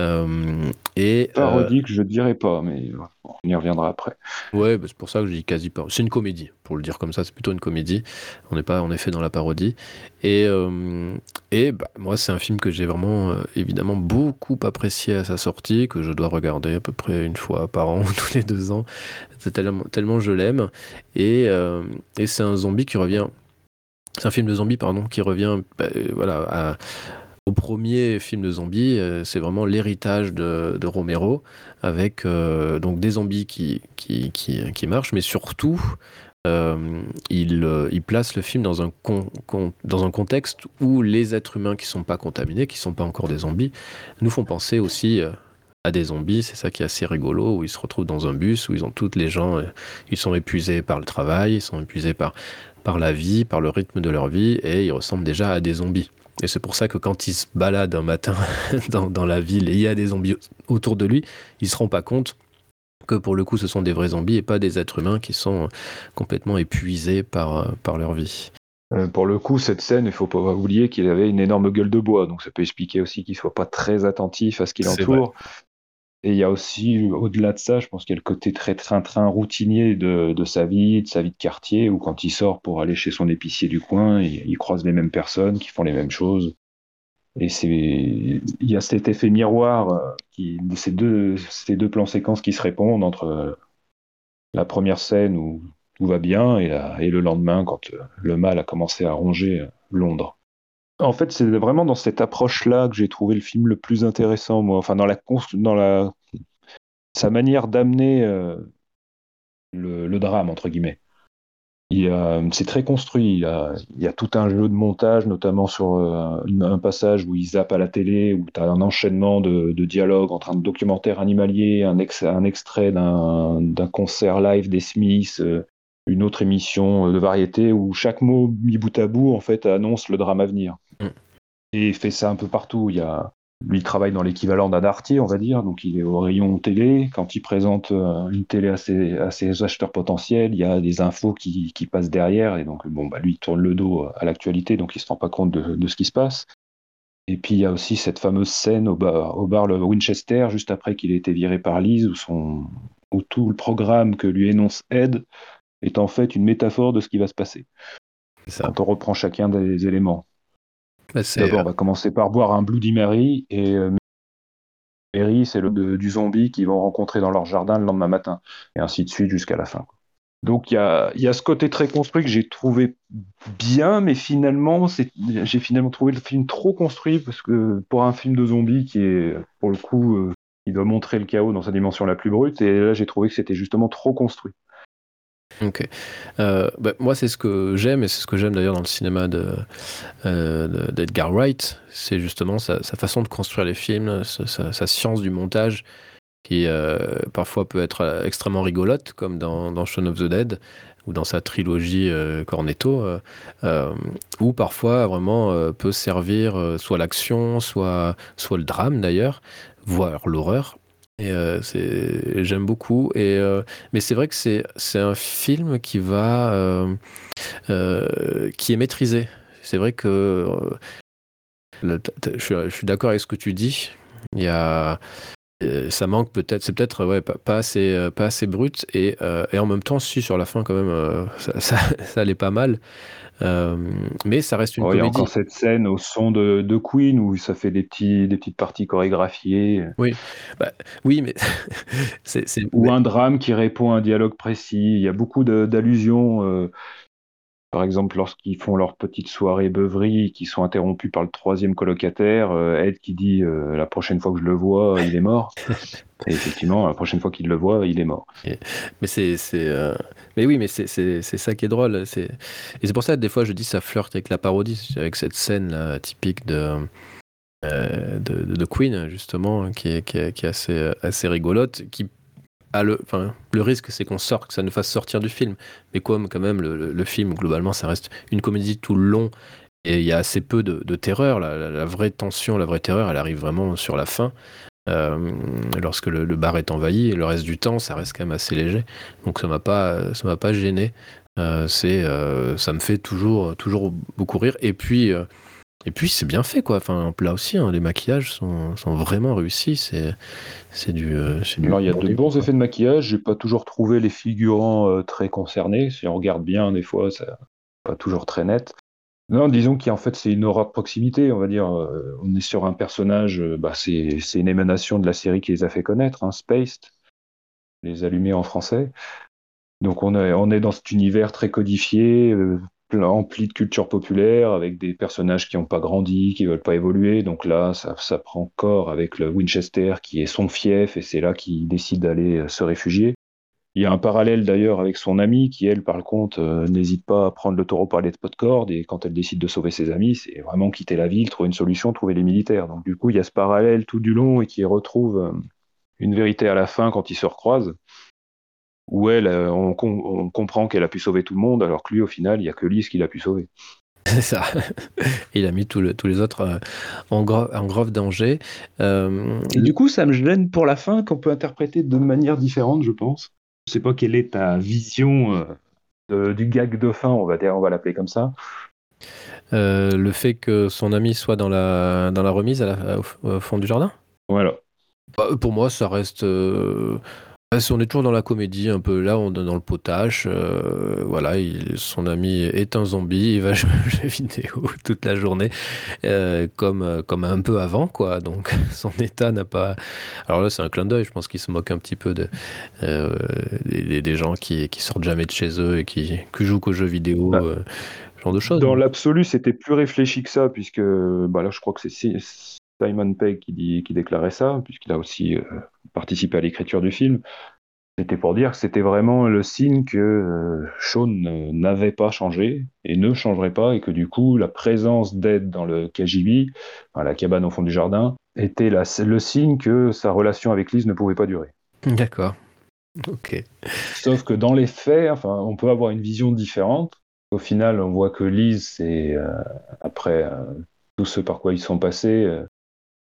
Euh, et, Parodique, je dirais pas, mais on y reviendra après. Ouais, bah, c'est pour ça que je dis quasi pas. C'est une comédie, pour le dire comme ça, c'est plutôt une comédie. On n'est pas en effet dans la parodie. Et, euh, et bah, moi, c'est un film que j'ai vraiment, euh, évidemment, beaucoup apprécié à sa sortie, que je dois regarder à peu près une fois par an ou tous les deux ans. C'est tellement, tellement je l'aime. Et, et c'est un zombie qui revient. C'est un film de zombie, pardon, qui revient bah, voilà, à, au premier film de zombies, euh, c'est vraiment l'héritage de, Romero, avec euh, donc des zombies qui, qui, qui, marchent, mais surtout, euh, il, place le film dans un, dans un contexte où les êtres humains qui ne sont pas contaminés, qui ne sont pas encore des zombies, nous font penser aussi à des zombies. C'est ça qui est assez rigolo, où ils se retrouvent dans un bus, où ils ont toutes les gens, ils sont épuisés par le travail, ils sont épuisés par, par la vie, par le rythme de leur vie, et ils ressemblent déjà à des zombies. Et c'est pour ça que quand il se balade un matin dans, la ville et il y a des zombies autour de lui, il ne se rend pas compte que pour le coup ce sont des vrais zombies et pas des êtres humains qui sont complètement épuisés par, par leur vie. Euh, pour le coup, cette scène, il ne faut pas oublier qu'il avait une énorme gueule de bois, donc ça peut expliquer aussi qu'il ne soit pas très attentif à ce qui l'entoure. Et il y a aussi, au-delà de ça, je pense qu'il y a le côté très train-train routinier de, sa vie, de sa vie de quartier, où quand il sort pour aller chez son épicier du coin, il, croise les mêmes personnes qui font les mêmes choses. Et il y a cet effet miroir, euh, qui, ces deux, ces deux plans séquences qui se répondent entre euh, la première scène où tout va bien et le lendemain quand euh, le mal a commencé à ronger Londres. En fait, c'est vraiment dans cette approche-là que j'ai trouvé le film le plus intéressant, moi. Enfin, dans la, dans la sa manière d'amener euh, le, drame entre guillemets. C'est très construit. Il y, a, tout un jeu de montage, notamment sur euh, un passage où il zappe à la télé, où tu as un enchaînement de, dialogues entre un documentaire animalier, un, un extrait d'un concert live des Smiths, euh, une autre émission de variété, où chaque mot mis bout à bout en fait annonce le drame à venir. Mm. Et il fait ça un peu partout. Il y a, lui, il travaille dans l'équivalent d'un artier, on va dire, donc il est au rayon télé. Quand il présente euh, une télé à ses, à ses acheteurs potentiels, il y a des infos qui, qui passent derrière, et donc bon, bah, lui, il tourne le dos à l'actualité, donc il se rend pas compte de, de, ce qui se passe. Et puis il y a aussi cette fameuse scène au bar, au bar le Winchester, juste après qu'il ait été viré par Lise, où, son, où tout le programme que lui énonce Ed est en fait une métaphore de ce qui va se passer. Ça. Quand on reprend chacun des éléments. Bah, D'abord, on va commencer par boire un Bloody Mary, et euh, Mary, c'est le du zombie qu'ils vont rencontrer dans leur jardin le lendemain matin, et ainsi de suite jusqu'à la fin. Donc il y a, y a, ce côté très construit que j'ai trouvé bien, mais finalement, j'ai finalement trouvé le film trop construit, parce que pour un film de zombie qui est, pour le coup, euh, il doit montrer le chaos dans sa dimension la plus brute, et là j'ai trouvé que c'était justement trop construit. Ok. Euh, bah, moi, c'est ce que j'aime, et c'est ce que j'aime d'ailleurs dans le cinéma euh, d'Edgar Wright. C'est justement sa, façon de construire les films, sa, science du montage, qui euh, parfois peut être extrêmement rigolote, comme dans, dans Shaun of the Dead, ou dans sa trilogie Cornetto, ou parfois vraiment peut servir soit l'action, soit, soit le drame d'ailleurs, voire l'horreur. Et euh, c'est, j'aime beaucoup. Et, euh, mais c'est vrai que c'est, un film qui va, euh, qui est maîtrisé. C'est vrai que je, suis, d'accord avec ce que tu dis. Il y a, ça manque peut-être, c'est peut-être ouais, pas, assez, pas assez brut et, et, en même temps, si sur la fin quand même, ça, ça, allait pas mal. Mais ça reste une comédie. Il y a encore cette scène au son de, de, Queen où ça fait des, petits, des petites parties chorégraphiées. Oui, bah, oui mais c'est. Ou un drame qui répond à un dialogue précis. Il y a beaucoup d'allusions. Par exemple, lorsqu'ils font leur petite soirée beuverie, qui sont interrompus par le troisième colocataire, euh, Ed qui dit euh, la prochaine fois que je le vois, il est mort. Et effectivement, la prochaine fois qu'il le voit, il est mort. mais c'est, euh, mais oui, mais c'est, ça qui est drôle. C'est... Et c'est pour ça que des fois je dis ça flirte avec la parodie, avec cette scène là, typique de, de, de, Queen justement, qui est, qui est, qui est assez, assez rigolote, qui le, risque, c'est qu'on sorte, que ça nous fasse sortir du film. Mais comme quand même le, film, globalement, ça reste une comédie tout le long et il y a assez peu de, terreur. La, vraie tension, la vraie terreur, elle arrive vraiment sur la fin. Euh, lorsque le, bar est envahi et le reste du temps ça reste quand même assez léger donc ça m'a pas m'a pas gêné euh, euh, ça me fait toujours toujours beaucoup rire et puis et puis c'est bien fait quoi. Enfin là aussi, hein, les maquillages sont, sont, vraiment réussis. C'est c'est du. Euh, Alors il y a de bons effets de maquillage. J'ai pas toujours trouvé les figurants euh, très concernés. Si on regarde bien, des fois, c'est pas toujours très net. Non, disons qu'en fait c'est une aura de proximité. On va dire, euh, on est sur un personnage. bah, c'est une émanation de la série qui les a fait connaître, hein, Spaced, les allumés en français. Donc on est, on est dans cet univers très codifié, empli de culture populaire, avec des personnages qui n'ont pas grandi, qui veulent pas évoluer. Donc là, ça, prend corps avec le Winchester qui est son fief, et c'est là qu'il décide d'aller euh, se réfugier. Il y a un parallèle d'ailleurs avec son amie qui, elle, par contre, euh, n'hésite pas à prendre le taureau par les de corde et quand elle décide de sauver ses amis, c'est vraiment quitter la ville, trouver une solution, trouver les militaires. Donc du coup, il y a ce parallèle tout du long et qui retrouve euh, une vérité à la fin quand ils se recroisent où elle, euh, on, comprend qu'elle a pu sauver tout le monde, alors que lui, au final, il n'y a que Lise qui l'a pu sauver. C'est ça. Il a mis tous les autres euh, en, grave danger. Euh, Et du coup, ça me gêne pour la fin qu'on peut interpréter de manière différente, je pense. Je ne sais pas quelle est ta vision du gag de fin, on va dire, on va l'appeler comme ça. le fait que son ami soit dans la, dans la remise au, fond du jardin? Voilà. Bah, pour moi, ça reste on est toujours dans la comédie, un peu là, on est dans le potage. Euh, voilà, son ami est un zombie, il va jouer aux jeux vidéo toute la journée, euh, comme, euh, comme un peu avant, quoi. Donc son état n'a pas. Alors là, c'est un clin d'œil, je pense qu'il se moque un petit peu de, des, gens qui, qui sortent jamais de chez eux et qui, qui jouent qu'aux jeux vidéo. Bah, genre de choses. Dans l'absolu, c'était plus réfléchi que ça, puisque bah là, je crois que c'est Simon Pegg qui, dit, qui déclarait ça, puisqu'il a aussi participé à l'écriture du film, c'était pour dire que c'était vraiment le signe que euh, Sean n'avait pas changé et ne changerait pas, et que du coup, la présence d'Ed dans le KGB, la cabane au fond du jardin, était le signe que sa relation avec Lise ne pouvait pas durer. D'accord. Ok. Sauf que dans les faits, enfin, on peut avoir une vision différente. Au final, on voit que Lise, c'est euh, après euh, tout ce par quoi ils sont passés,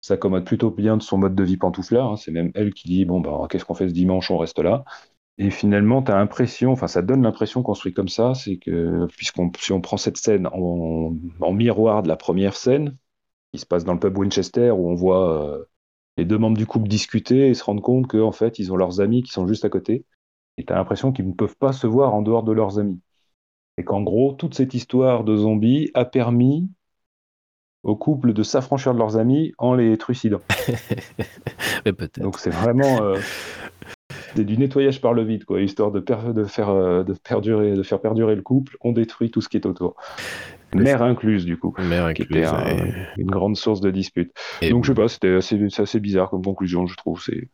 s'accommode plutôt bien de son mode de vie pantouflard. Hein. C'est même elle qui dit bon bah qu'est-ce qu'on fait ce dimanche, on reste là. Et finalement, tu as l'impression, enfin ça donne l'impression construit comme ça, c'est que puisqu'on si on prend cette scène en, miroir de la première scène, qui se passe dans le pub Winchester, où on voit euh, les deux membres du couple discuter et se rendre compte qu'en fait ils ont leurs amis qui sont juste à côté, et tu as l'impression qu'ils ne peuvent pas se voir en dehors de leurs amis. Et qu'en gros, toute cette histoire de zombies a permis au couple de s'affranchir de leurs amis en les trucidant. Donc c'est vraiment euh, du nettoyage par le vide, quoi, histoire de, de, faire, euh, de, perdurer, de faire perdurer le couple, on détruit tout ce qui est autour. Mère incluse, du coup. Mère incluse. Qui était une grande source de dispute. Donc, je sais pas, c'était assez, assez, bizarre comme conclusion, je trouve. C'est.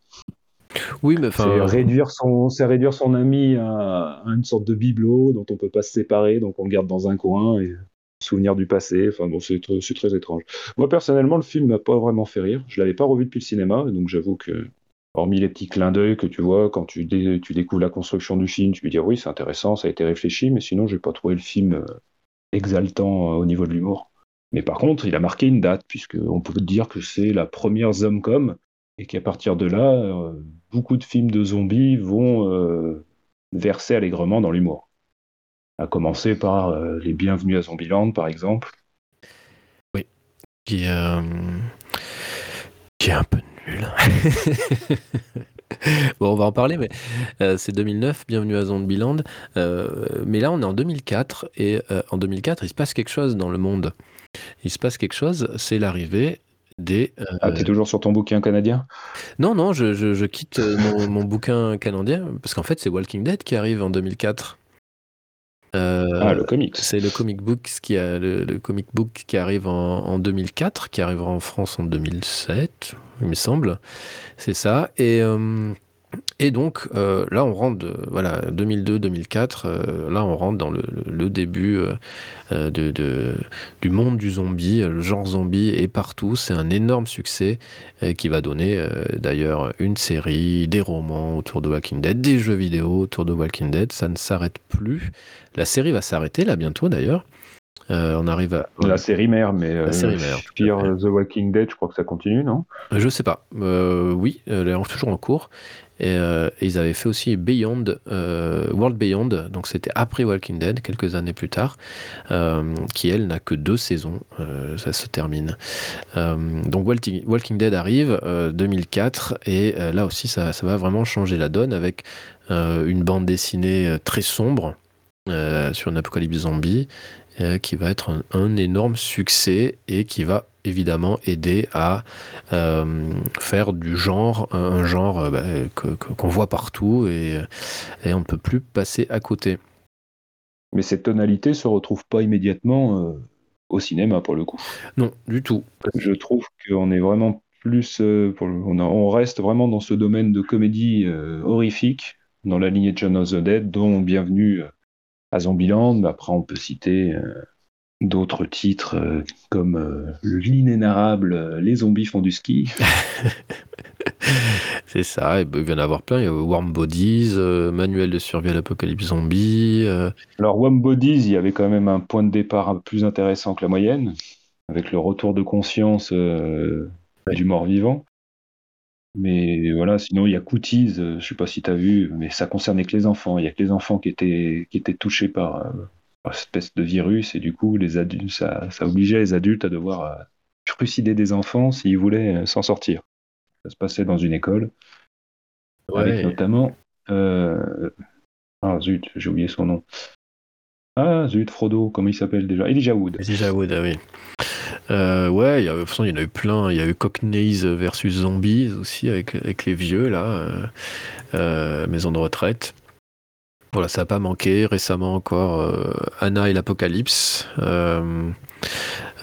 Oui, mais C'est réduire son, c'est réduire son ami à, à, une sorte de bibelot dont on peut pas se séparer, donc on le garde dans un coin et souvenir du passé. Enfin bon, c'est très étrange. Moi personnellement, le film m'a pas vraiment fait rire. Je l'avais pas revu depuis le cinéma, donc j'avoue que hormis les petits clins d'œil que tu vois quand tu, tu, découvres la construction du film, tu peux dire oui, c'est intéressant, ça a été réfléchi, mais sinon, j'ai pas trouvé le film euh, exaltant euh, au niveau de l'humour. Mais par contre, il a marqué une date, puisqu'on peut dire que c'est la première Zomcom, et qu'à partir de là, euh, beaucoup de films de zombies vont verser allègrement dans l'humour à commencer par euh, les Bienvenus à Zombieland, par exemple. Oui, qui, euh, qui est un peu nul. bon, on va en parler, mais euh, c'est 2009, bienvenue à Zombieland. Mais là, on est en 2004, et en 2004, il se passe quelque chose dans le monde. Il se passe quelque chose, c'est l'arrivée des... ah, t'es toujours sur ton bouquin canadien? Non, non, je, je, quitte mon, mon, bouquin canadien, parce qu'en fait, c'est Walking Dead qui arrive en 2004. Ah, le comics. C'est le comic book qui a le, comic book qui arrive en, en, 2004, qui arrivera en France en 2007, il me semble. C'est ça. Et et donc euh, là, on rentre, voilà, 2002-2004, euh, là on rentre dans le, le début euh, de, de, du monde du zombie. Le genre zombie est partout. C'est un énorme succès qui va donner d'ailleurs une série, des romans autour de Walking Dead, des jeux vidéo autour de Walking Dead. Ça ne s'arrête plus. La série va s'arrêter là bientôt d'ailleurs. on arrive à la série mère, mais la série mère. Fear The Walking Dead, je crois que ça continue, non? Je sais pas. oui, elle est toujours en cours. Euh, et, ils avaient fait aussi Beyond, euh, World Beyond, donc c'était après Walking Dead, quelques années plus tard, euh, qui elle n'a que deux saisons, ça se termine. donc Walking Dead arrive 2004 et là aussi ça, ça, va vraiment changer la donne avec une bande dessinée très sombre sur une apocalypse zombie qui va être un, énorme succès et qui va évidemment aider à euh, faire du genre un genre euh, bah, qu'on voit partout et, et, on ne peut plus passer à côté. Mais cette tonalité se retrouve pas immédiatement euh, au cinéma pour le coup. Non, du tout. Je trouve qu'on est vraiment plus, pour on, on, reste vraiment dans ce domaine de comédie horrifique dans la lignée de John of the Dead, dont Bienvenue à Zombieland. Après, on peut citer d'autres titres euh, comme euh, l'inénarrable euh, Les zombies font du ski. C'est ça, il vient en avoir plein. Il y a Warm Bodies, Manuel de survie à l'apocalypse zombie. Alors, Warm Bodies, il y avait quand même un point de départ un peu plus intéressant que la moyenne, avec le retour de conscience du mort-vivant. Mais voilà, sinon il y a Cooties, je sais pas si tu as vu, mais ça concernait que les enfants. Il y a que les enfants qui étaient, qui étaient touchés par, espèce de virus et du coup les adultes, ça, ça obligeait les adultes à devoir euh, trucider des enfants s'ils voulaient euh, s'en sortir. Ça se passait dans une école avec notamment euh... ah zut j'ai oublié son nom ah zut Frodo comment il s'appelle déjà? Elijah Wood Elijah Wood ah oui euh, ouais, y, a, de toute façon, il y en a eu plein. Il y a eu Cockneys versus Zombies aussi avec, avec les vieux, là, euh, maison de retraite. Voilà, ça n'a pas manqué. Récemment encore, euh, Anna et l'Apocalypse. Euh,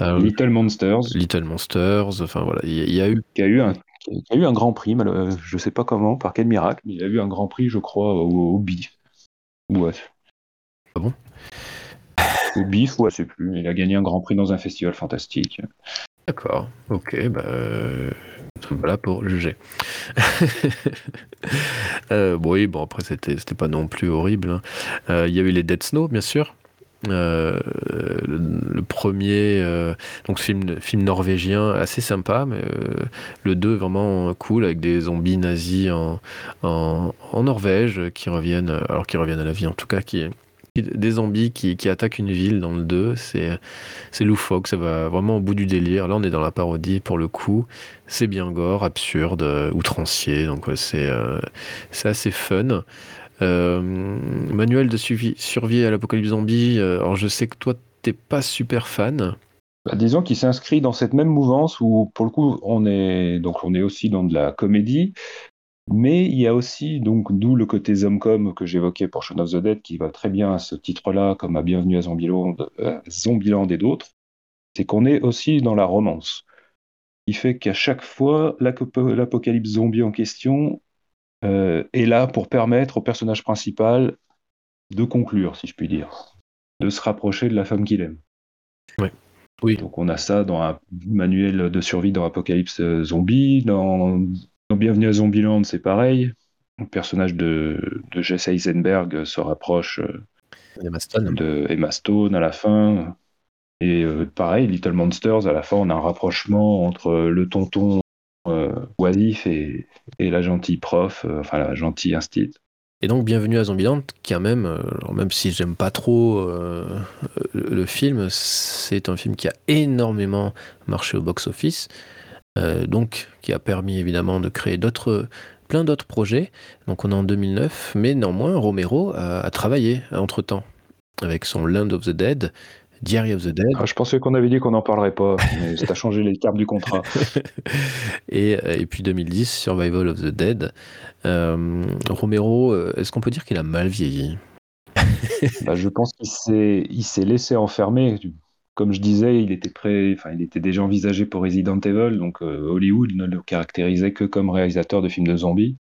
euh, Little Monsters. Little Monsters. Enfin voilà, il y, a eu. Qui a eu un, a eu un grand prix, je ne sais pas comment, par quel miracle, mais il a eu un grand prix, je crois, au, BIF. Ouais. Ah bon? Au BIF, ouais, je sais plus. Il a gagné un grand prix dans un festival fantastique. D'accord, ok, bah, voilà pour juger. euh, bon, oui, bon, après, c'était, pas non plus horrible. Hein. Euh, il y a eu les Dead Snow, bien sûr. Euh, le, premier, euh, donc film, film norvégien assez sympa, mais euh, le 2 vraiment cool avec des zombies nazis en, en, en, Norvège qui reviennent, alors qui reviennent à la vie en tout cas, qui, des zombies qui, qui, attaquent une ville dans le 2, c'est, loufoque, ça va vraiment au bout du délire. Là, on est dans la parodie pour le coup. C'est bien gore, absurde, outrancier, donc c'est, euh, c'est assez fun. Euh, manuel de survie à l'apocalypse zombie, euh, je sais que toi, t'es pas super fan. Bah, disons qu'il s'inscrit dans cette même mouvance où, pour le coup, on est, donc on est aussi dans de la comédie, mais il y a aussi, donc, d'où le côté Zomcom que j'évoquais pour Shaun of the Dead, qui va très bien à ce titre-là, comme à Bienvenue à Zombieland, euh, Zombieland et d'autres, c'est qu'on est aussi dans la romance. Il fait qu'à chaque fois, l'apocalypse zombie en question euh, est là pour permettre au personnage principal de conclure, si je puis dire, de se rapprocher de la femme qu'il aime. Oui. Donc on a ça dans un manuel de survie dans Apocalypse Zombie, dans Bienvenue à Zombieland, c'est pareil. Le personnage de, de Jesse Eisenberg se rapproche euh, de Emma Stone à la fin. Et euh, pareil, Little Monsters, à la fin, on a un rapprochement entre le tonton euh, oisif et, et, la gentille prof, enfin la gentille instit. Et donc, Bienvenue à Zombieland, qui a même, alors même si j'aime pas trop le film, c'est un film qui a énormément marché au box-office. Donc qui a permis évidemment de créer d'autres plein d'autres projets. Donc on est en 2009, mais néanmoins Romero a, travaillé entre temps avec son Land of the Dead, Diary of the Dead. Ah, je pensais qu'on avait dit qu'on n'en parlerait pas, mais ça a changé les termes du contrat. et, et, puis 2010, Survival of the Dead. Euh, Romero, euh, est-ce qu'on peut dire qu'il a mal vieilli? Bah, Je pense qu'il s'est laissé enfermer comme je disais, il était prêt, il était déjà envisagé pour Resident Evil, donc euh, Hollywood ne le caractérisait que comme réalisateur de films de zombies.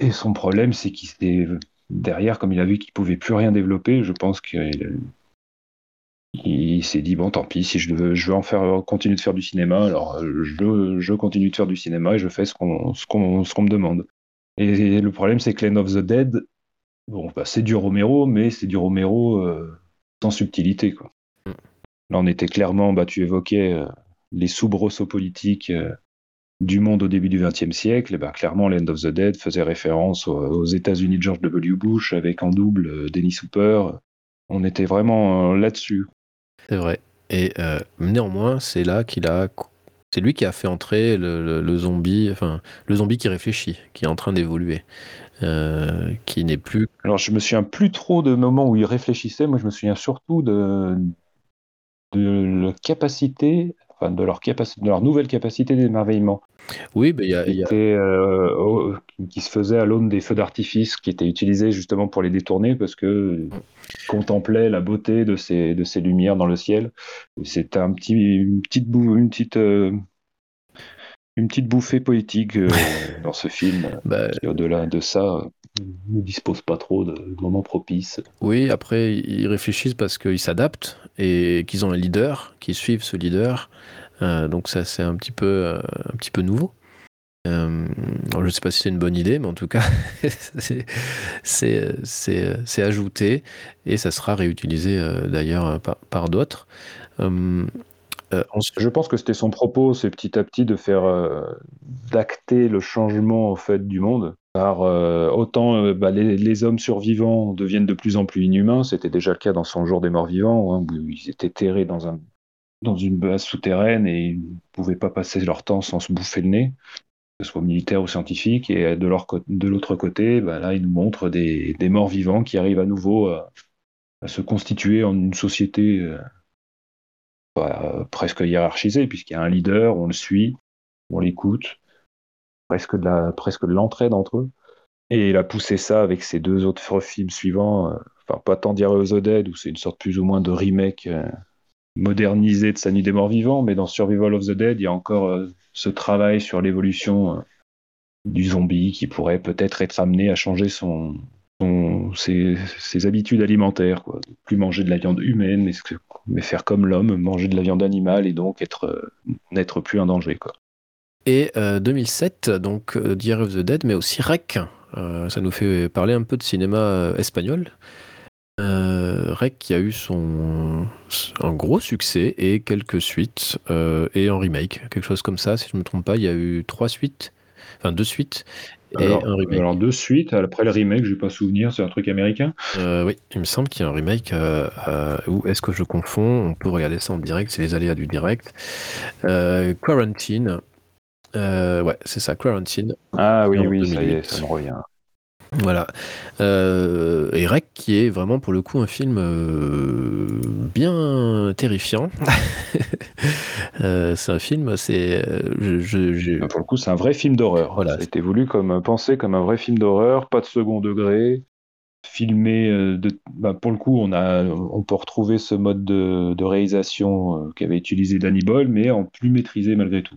Et son problème, c'est qu'il s'est derrière, comme il a vu qu'il pouvait plus rien développer, je pense qu'il il, s'est dit bon, tant pis, si je veux, continuer de faire du cinéma, alors je, continue de faire du cinéma et je fais ce qu'on me demande. Et, le problème, c'est que Land of the Dead, bon, bah, c'est du Romero, mais c'est du Romero euh, sans subtilité, quoi. Là, on était clairement, bah, tu évoquais euh, les soubresauts politiques euh, du monde au début du XXe siècle. Et bah, clairement, Land of the Dead faisait référence aux, États-Unis de George W. Bush avec en double euh, Dennis Hooper. On était vraiment là-dessus. C'est vrai. Et néanmoins, c'est là qu'il a c'est lui qui a fait entrer le, zombie, enfin le zombie qui réfléchit, qui est en train d'évoluer, qui n'est plus. Alors je me souviens plus trop de moments où il réfléchissait. Moi, je me souviens surtout de de la capacité, enfin de leur, capacité, de leur nouvelle capacité d'émerveillement. Oui, il y a. Qui, euh, qui se faisait à l'aune des feux d'artifice qui étaient utilisés justement pour les détourner parce que contemplait la beauté de ces, de ces lumières dans le ciel. C'était un petit, une petite, une petite, euh, une petite bouffée poétique euh, dans ce film. Bah, au-delà de ça, ne dispose pas trop de moments propices. Oui, après, ils réfléchissent parce qu'ils s'adaptent et qu'ils ont un leader, qui suivent ce leader. Euh, donc ça, c'est un petit peu, euh, un petit peu nouveau. Euh, je ne sais pas si c'est une bonne idée, mais en tout cas, c'est ajouté et ça sera réutilisé d'ailleurs par d'autres. Je pense que c'était son propos, c'est petit à petit de faire d'acter le changement au fait du monde par euh, autant euh, bah, les, hommes survivants deviennent de plus en plus inhumains, c'était déjà le cas dans son jour des morts vivants, hein, où ils étaient terrés dans, un, dans une base souterraine et ils ne pouvaient pas passer leur temps sans se bouffer le nez, que ce soit militaire ou scientifique. Et de, l'autre côté, bah, là, ils nous montrent des, morts vivants qui arrivent à nouveau à, se constituer en une société euh, bah, presque hiérarchisée, puisqu'il y a un leader, on le suit, on l'écoute presque de la, presque de l'entraide entre eux. Et il a poussé ça avec ses deux autres films suivants, euh, enfin pas tant dire of the Dead, où c'est une sorte plus ou moins de remake euh, modernisé de Sa Nuit des Morts Vivants, mais dans Survival of the Dead, il y a encore euh, ce travail sur l'évolution du zombie qui pourrait peut-être être amené à changer son, ses, habitudes alimentaires, quoi. plus manger de la viande humaine, mais, faire comme l'homme, manger de la viande animale et donc être n'être plus un danger. Quoi. Et 2007, euh, donc euh, Diary of the Dead, mais aussi Rec. Euh, ça nous fait parler un peu de cinéma espagnol. Rec qui a eu son un gros succès et quelques suites et un remake, quelque chose comme ça, si je ne me trompe pas. Il y a eu trois suites, enfin deux suites et alors, un remake. Alors deux suites, après le remake, je n'ai pas souvenir, c'est un truc américain Oui, il me semble qu'il y a un remake. ou est-ce que je confonds? On peut regarder ça en direct, c'est les aléas du direct. Quarantine, euh, ouais, c'est ça, Quarantine. Ah oui, oui, ça y est, ça me revient. Voilà. Euh, et Rec, qui est vraiment pour le coup un film euh, bien terrifiant. c'est un film, c'est. Je, bah, Pour le coup, c'est un vrai film d'horreur. Voilà. Ça a été voulu comme pensé comme un vrai film d'horreur, pas de second degré, filmé de. Bah, pour le coup, on a, on peut retrouver ce mode de, de réalisation qu'avait utilisé Danny Boyle, mais en plus maîtrisé malgré tout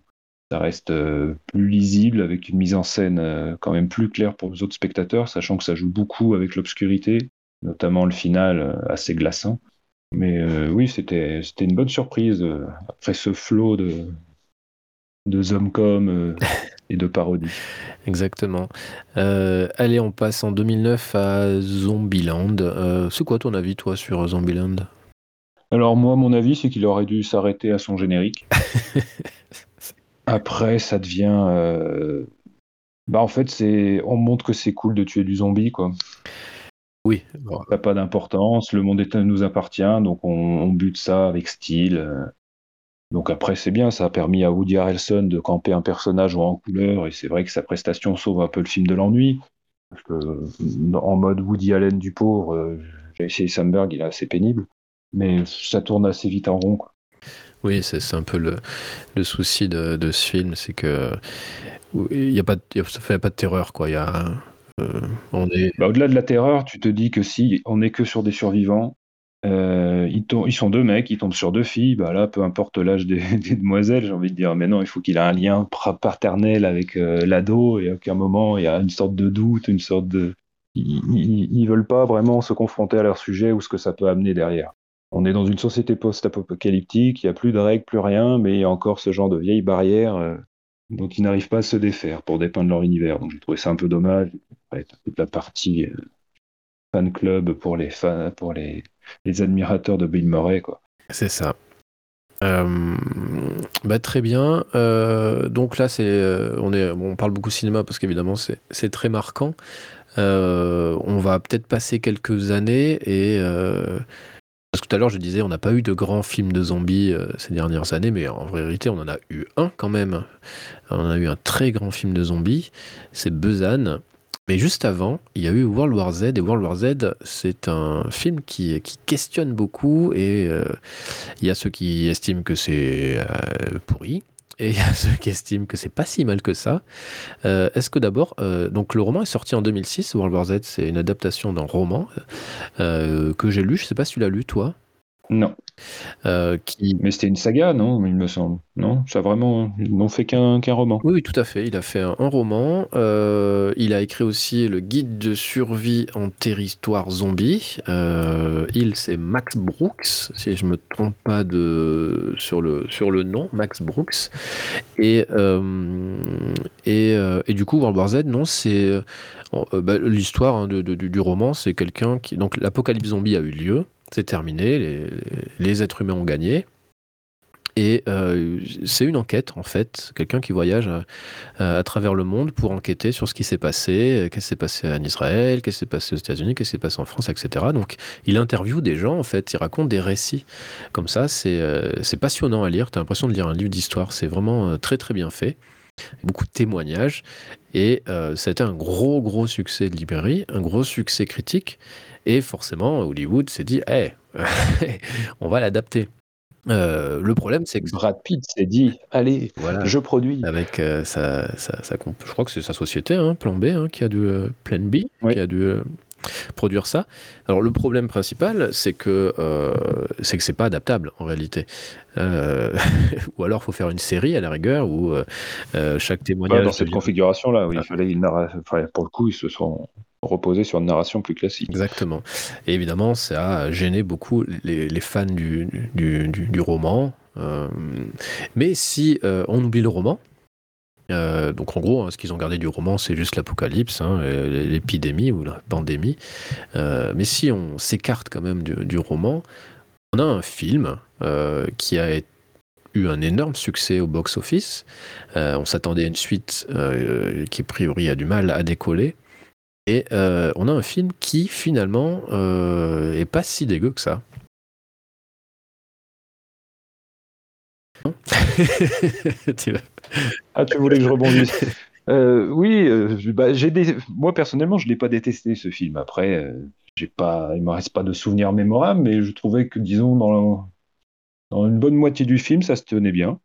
ça reste euh, plus lisible avec une mise en scène euh, quand même plus claire pour les autres spectateurs, sachant que ça joue beaucoup avec l'obscurité, notamment le final euh, assez glaçant. Mais oui, c'était une bonne surprise après ce flot de, de Zomcom et de parodies. Exactement. allez, on passe en 2009 à Zombieland. c'est quoi ton avis, toi, sur Zombieland? Alors, moi, mon avis, c'est qu'il aurait dû s'arrêter à son générique. Après, ça devient. Euh, bah, en fait, c'est on montre que c'est cool de tuer du zombie, quoi. Oui. Ça n'a pas d'importance, le monde nous appartient, donc on, bute ça avec style. Donc après, c'est bien, ça a permis à Woody Harrelson de camper un personnage en couleur, et c'est vrai que sa prestation sauve un peu le film de l'ennui. Parce que en mode Woody Allen du pauvre, euh, essayé Samberg, il est assez pénible. Mais ça tourne assez vite en rond. Oui, c'est un peu le, souci de, ce film, c'est que il y a pas, ça fait pas de terreur, quoi. A, euh. Bah, au-delà de la terreur, tu te dis que si on n'est que sur des survivants, euh, ils, ils, sont deux mecs, ils tombent sur deux filles. Bah là, peu importe l'âge des, demoiselles, j'ai envie de dire, mais non, il faut qu'il ait un lien paternel avec euh, l'ado et à aucun moment il y a une sorte de doute, une sorte de. Ils, ils, veulent pas vraiment se confronter à leur sujet ou ce que ça peut amener derrière. On est dans une société post-apocalyptique, il n'y a plus de règles, plus rien, mais il y a encore ce genre de vieilles barrières euh, dont ils n'arrivent pas à se défaire pour dépeindre leur univers. Donc j'ai trouvé ça un peu dommage. toute la partie fan club pour les fans, pour les les admirateurs de Bill Murray, quoi. C'est ça. Euh, bah, très bien. Euh, donc là, c'est, euh, on, est, on parle beaucoup cinéma parce qu'évidemment, c'est très marquant. on va peut-être passer quelques années et. Parce que tout à l'heure, je disais, on n'a pas eu de grands films de zombies ces dernières années, mais en vérité, on en a eu un quand même. On a eu un très grand film de zombies. C'est Busan. Mais juste avant, il y a eu World War Z, et World War Z, c'est un film qui, qui questionne beaucoup, et euh, il y a ceux qui estiment que c'est euh, pourri, et il y a ceux qui estiment que c'est pas si mal que ça. Euh, est-ce que d'abord, donc le roman est sorti en 2006, World War Z, c'est une adaptation d'un roman que j'ai lu, je sais pas si tu l'as lu toi non. Euh, qui... Mais c'était une saga, non Il me semble. Non Ça vraiment. Ils n'ont fait qu'un roman. Oui, tout à fait. Il a fait un, roman. Euh, il a écrit aussi le guide de survie en territoire zombie. Euh, il, c'est Max Brooks, si je me trompe pas de, sur, le, sur le nom, Max Brooks. Et, et, et, du coup, World War Z, non, c'est. Bah, l'histoire hein, du roman, c'est quelqu'un qui. Donc, l'apocalypse zombie a eu lieu c'est terminé, les, êtres humains ont gagné. Et euh, c'est une enquête, en fait, quelqu'un qui voyage euh, à, travers le monde pour enquêter sur ce qui s'est passé, qu'est-ce qui s'est passé en Israël, qu'est-ce qui s'est passé aux États-Unis, qu'est-ce qui s'est passé en France, etc. Donc il interviewe des gens, en fait, il raconte des récits. Comme ça, c'est euh, passionnant à lire, tu as l'impression de lire un livre d'histoire, c'est vraiment très très bien fait beaucoup de témoignages. Et ça a été un gros, gros succès de librairie, un gros succès critique. Et forcément, Hollywood s'est dit, hey, on va l'adapter. Euh, le problème, c'est que Brad Pitt s'est dit, allez, voilà, je produis. Avec euh, sa, je crois que c'est sa société, hein, Plan B, hein, qui a dû euh, Plan B, qui a dû produire ça. Alors le problème principal, c'est que c'est que c'est pas adaptable en réalité. ou alors, il faut faire une série à la rigueur où chaque témoignage. dans cette configuration-là, oui, il fallait, il pour le coup, ils se sont reposer sur une narration plus classique. Exactement. Et évidemment, ça a gêné beaucoup les, fans du, roman. Euh, mais si euh, on oublie le roman, euh, donc en gros, hein, ce qu'ils ont gardé du roman, c'est juste l'apocalypse, hein, l'épidémie ou la pandémie. mais si on s'écarte quand même du, roman, on a un film qui a eu un énorme succès au box-office. on s'attendait à une suite qui, a priori, a du mal à décoller. Et euh, on a un film qui finalement euh, est pas si dégueu que ça. ah, tu voulais que je rebondisse euh, Oui, bah, moi personnellement, je l'ai pas détesté ce film. Après, j'ai pas, il me reste pas de souvenirs mémorables, mais je trouvais que, disons, dans, dans une bonne moitié du film, ça se tenait bien.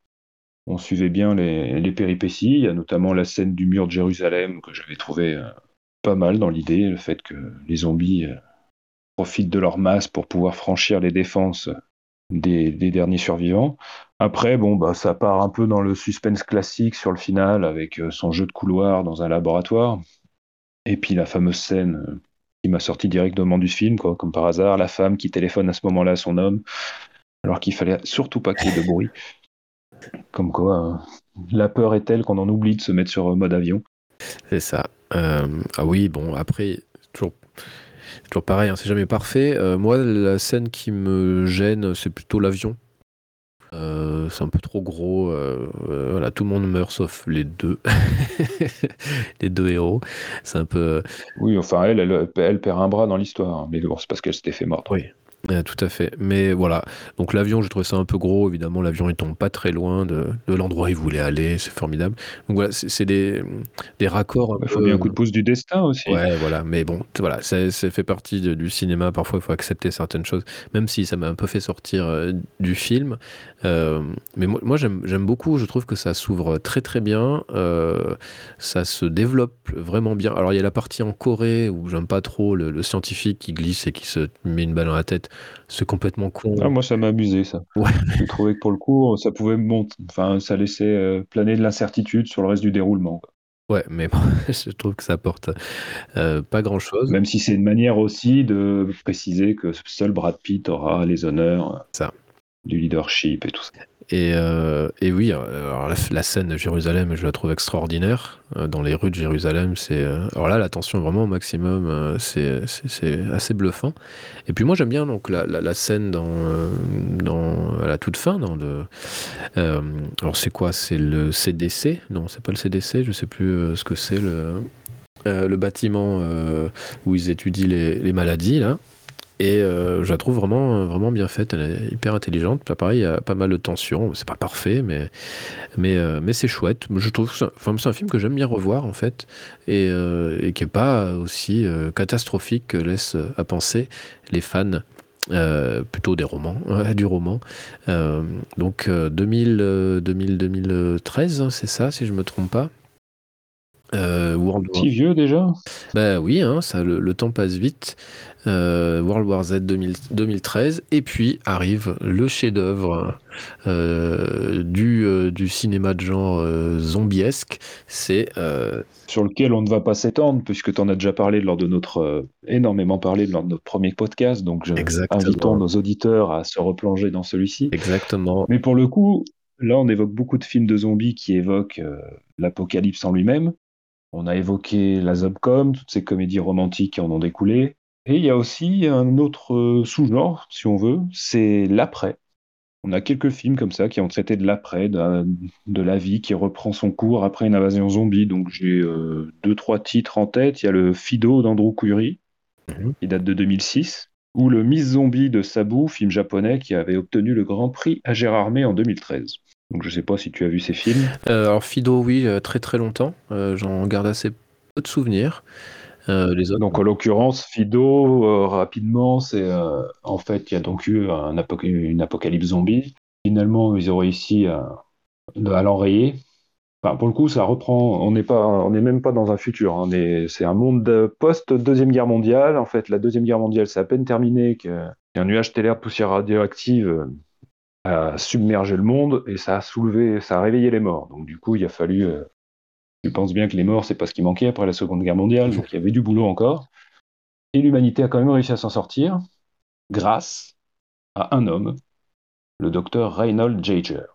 On suivait bien les, les péripéties. Il y a notamment la scène du mur de Jérusalem que j'avais trouvé pas mal dans l'idée, le fait que les zombies euh, profitent de leur masse pour pouvoir franchir les défenses des, derniers survivants. Après, bon, bah, ça part un peu dans le suspense classique sur le final avec euh, son jeu de couloir dans un laboratoire. Et puis la fameuse scène euh, qui m'a sorti directement du film, quoi, comme par hasard, la femme qui téléphone à ce moment-là à son homme, alors qu'il fallait surtout pas qu'il y ait de bruit. Comme quoi, la peur est telle qu'on en oublie de se mettre sur mode avion. C'est ça. Euh, ah oui, bon, après, toujours, toujours pareil, hein, c'est jamais parfait. Euh, moi, la scène qui me gêne, c'est plutôt l'avion. Euh, c'est un peu trop gros. voilà, tout le monde meurt sauf les deux, les deux héros. C'est un peu. Oui, enfin, elle, elle, perd un bras dans l'histoire, mais bon, c'est parce qu'elle s'était fait mordre. Oui. Tout à fait. Mais voilà. Donc l'avion, j'ai trouvé ça un peu gros. Évidemment, l'avion il tombe pas très loin de, de l'endroit où il voulait aller. C'est formidable. Donc voilà, c'est des, des raccords. Il faut bien un coup de pouce du destin aussi. Ouais, voilà. Mais bon, voilà, ça, fait partie du cinéma. Parfois, il faut accepter certaines choses, même si ça m'a un peu fait sortir euh, du film. Euh, mais moi, moi j'aime beaucoup. Je trouve que ça s'ouvre très très bien. Euh, ça se développe vraiment bien. Alors il y a la partie en Corée où j'aime pas trop le, le scientifique qui glisse et qui se met une balle dans la tête. C'est complètement con. Ah, moi, ça m'a amusé, ça. Ouais. J'ai trouvé que pour le coup, ça pouvait monter. Enfin, ça laissait euh, planer de l'incertitude sur le reste du déroulement. Ouais, mais bon, je trouve que ça apporte euh, pas grand chose. Même si c'est une manière aussi de préciser que seul Brad Pitt aura les honneurs ça. du leadership et tout ça. Et, euh, et oui, la, scène de Jérusalem, je la trouve extraordinaire. Euh, dans les rues de Jérusalem, c'est euh, alors là la tension vraiment au maximum, c'est assez bluffant. Et puis moi j'aime bien donc la, scène dans, à la toute fin, dans le alors c'est quoi? C'est le CDC Non, c'est pas le CDC. Je sais plus ce que c'est le le bâtiment où ils étudient les, les maladies là. Et euh, je la trouve vraiment, vraiment bien faite. Elle est hyper intelligente. pareil, il y a pas mal de tensions. C'est pas parfait, mais, mais, euh, mais c'est chouette. Je trouve c'est un, film que j'aime bien revoir, en fait, et, euh, qui est pas aussi catastrophique que laissent à penser les fans. plutôt des romans, du roman. donc 2000, 2000, 2013, c'est ça, si je me trompe pas. World Si vieux déjà Bah oui, hein, ça, le, temps passe vite. Euh, World War Z 2013, et puis arrive le chef-d'œuvre euh, du, euh, du cinéma de genre zombiesque. C'est sur lequel on ne va pas s'étendre puisque tu en as déjà parlé lors de notre énormément parlé lors de notre premier podcast. Donc, je invitons nos auditeurs à se replonger dans celui-ci. Exactement. Mais pour le coup, là, on évoque beaucoup de films de zombies qui évoquent l'apocalypse en lui-même. On a évoqué la Zomcom, toutes ces comédies romantiques qui en ont découlé. Et il y a aussi un autre euh, sous-genre, si on veut, c'est l'après. On a quelques films comme ça qui ont traité de l'après, de, la vie qui reprend son cours après une invasion zombie. Donc j'ai euh, deux, trois titres en tête. Il y a le Fido d'Andrew Curry, mhm. qui date de 2006, ou le Miss Zombie de Sabu, film japonais qui avait obtenu le Grand Prix à Gérardmer en 2013. Donc je ne sais pas si tu as vu ces films. Euh, alors Fido, oui, très très longtemps. J'en garde assez peu de souvenirs. Euh, les autres. Donc en l'occurrence, Fido, euh, rapidement, c'est euh, en fait il y a donc eu un une apocalypse zombie. Finalement, ils ont réussi à, à l'enrayer. Enfin, pour le coup, ça reprend. On n'est pas, on n'est même pas dans un futur. Hein. c'est un monde post deuxième guerre mondiale. En fait, la deuxième guerre mondiale, c'est à peine terminé qu'un nuage stellaire de poussière radioactive a submergé le monde et ça a soulevé, ça a réveillé les morts. Donc du coup, il a fallu je pense bien que les morts, c'est pas ce qui manquait après la Seconde Guerre mondiale, donc il y avait du boulot encore. Et l'humanité a quand même réussi à s'en sortir grâce à un homme, le docteur Reinhold Jaeger.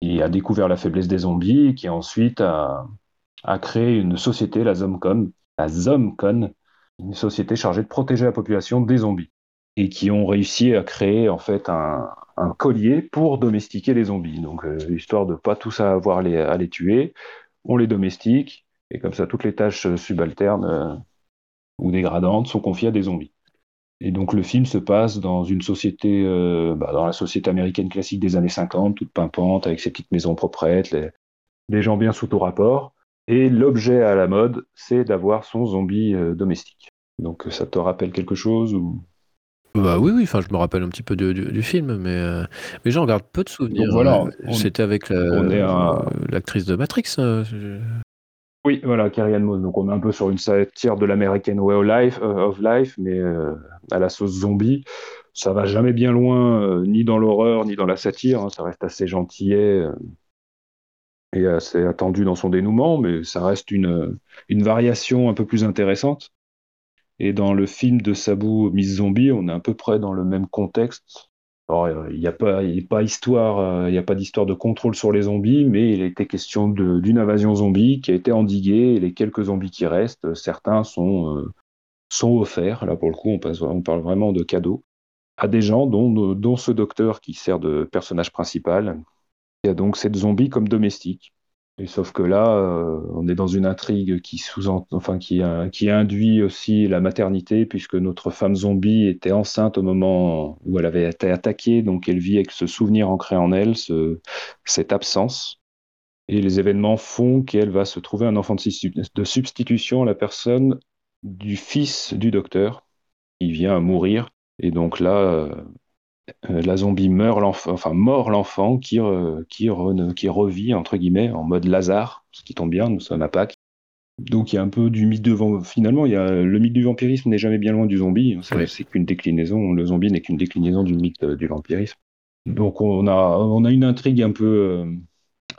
Il a découvert la faiblesse des zombies, qui ensuite a, créé une société, la Zomcon, la Zomcon, une société chargée de protéger la population des zombies, et qui ont réussi à créer en fait un, collier pour domestiquer les zombies. Donc, euh, histoire de pas tous avoir à les tuer, on les domestique, et comme ça, toutes les tâches euh, subalternes euh, ou dégradantes sont confiées à des zombies. Et donc le film se passe dans une société, euh, bah, dans la société américaine classique des années 50, toute pimpante, avec ses petites maisons proprettes, les, gens bien sous tout rapport. Et l'objet à la mode, c'est d'avoir son zombie domestique. Donc ça te rappelle quelque chose. Bah oui, oui, enfin, je me rappelle un petit peu du, film, mais, mais j'en garde peu de souvenirs. voilà, C'était avec l'actrice de Matrix. Hein, oui, voilà, Carrie Ann Moss. Donc on est un peu sur une satire de l'American Way of Life, euh, of life mais à la sauce zombie. Ça va jamais bien loin, ni dans l'horreur, ni dans la satire. Hein. ça reste assez gentillet et assez attendu dans son dénouement, mais ça reste une, une variation un peu plus intéressante. Et dans le film de Sabu Miss Zombie, on est à peu près dans le même contexte. Alors, il n'y a pas, histoire, euh, il n'y a pas d'histoire de contrôle sur les zombies, mais il était question d'une invasion zombie qui a été endiguée. Les quelques zombies qui restent, certains sont, euh, offerts. Là, pour le coup, on, on, parle vraiment de cadeaux à des gens, dont, dont ce docteur qui sert de personnage principal, qui a donc cette zombie comme domestique. Sauf que là, euh, on est dans une intrigue qui sous enfin qui, qui induit aussi la maternité, puisque notre femme zombie était enceinte au moment où elle avait été attaquée, donc elle vit avec ce souvenir ancré en elle, ce, cette absence. Et les événements font qu'elle va se trouver un enfant de substitution à la personne du fils du docteur, qui vient à mourir. Et donc là, euh, la zombie meurt l'enfant, enfin mort l'enfant qui, qui, qui, revit entre guillemets en mode Lazare, ce qui tombe bien, nous sommes à Pâques. Donc il y a un peu du mythe de finalement il y a le mythe du vampirisme n'est jamais bien loin du zombie. C'est qu'une déclinaison. Le zombie n'est qu'une déclinaison du mythe euh, du vampirisme. Donc on a on a une intrigue un peu euh,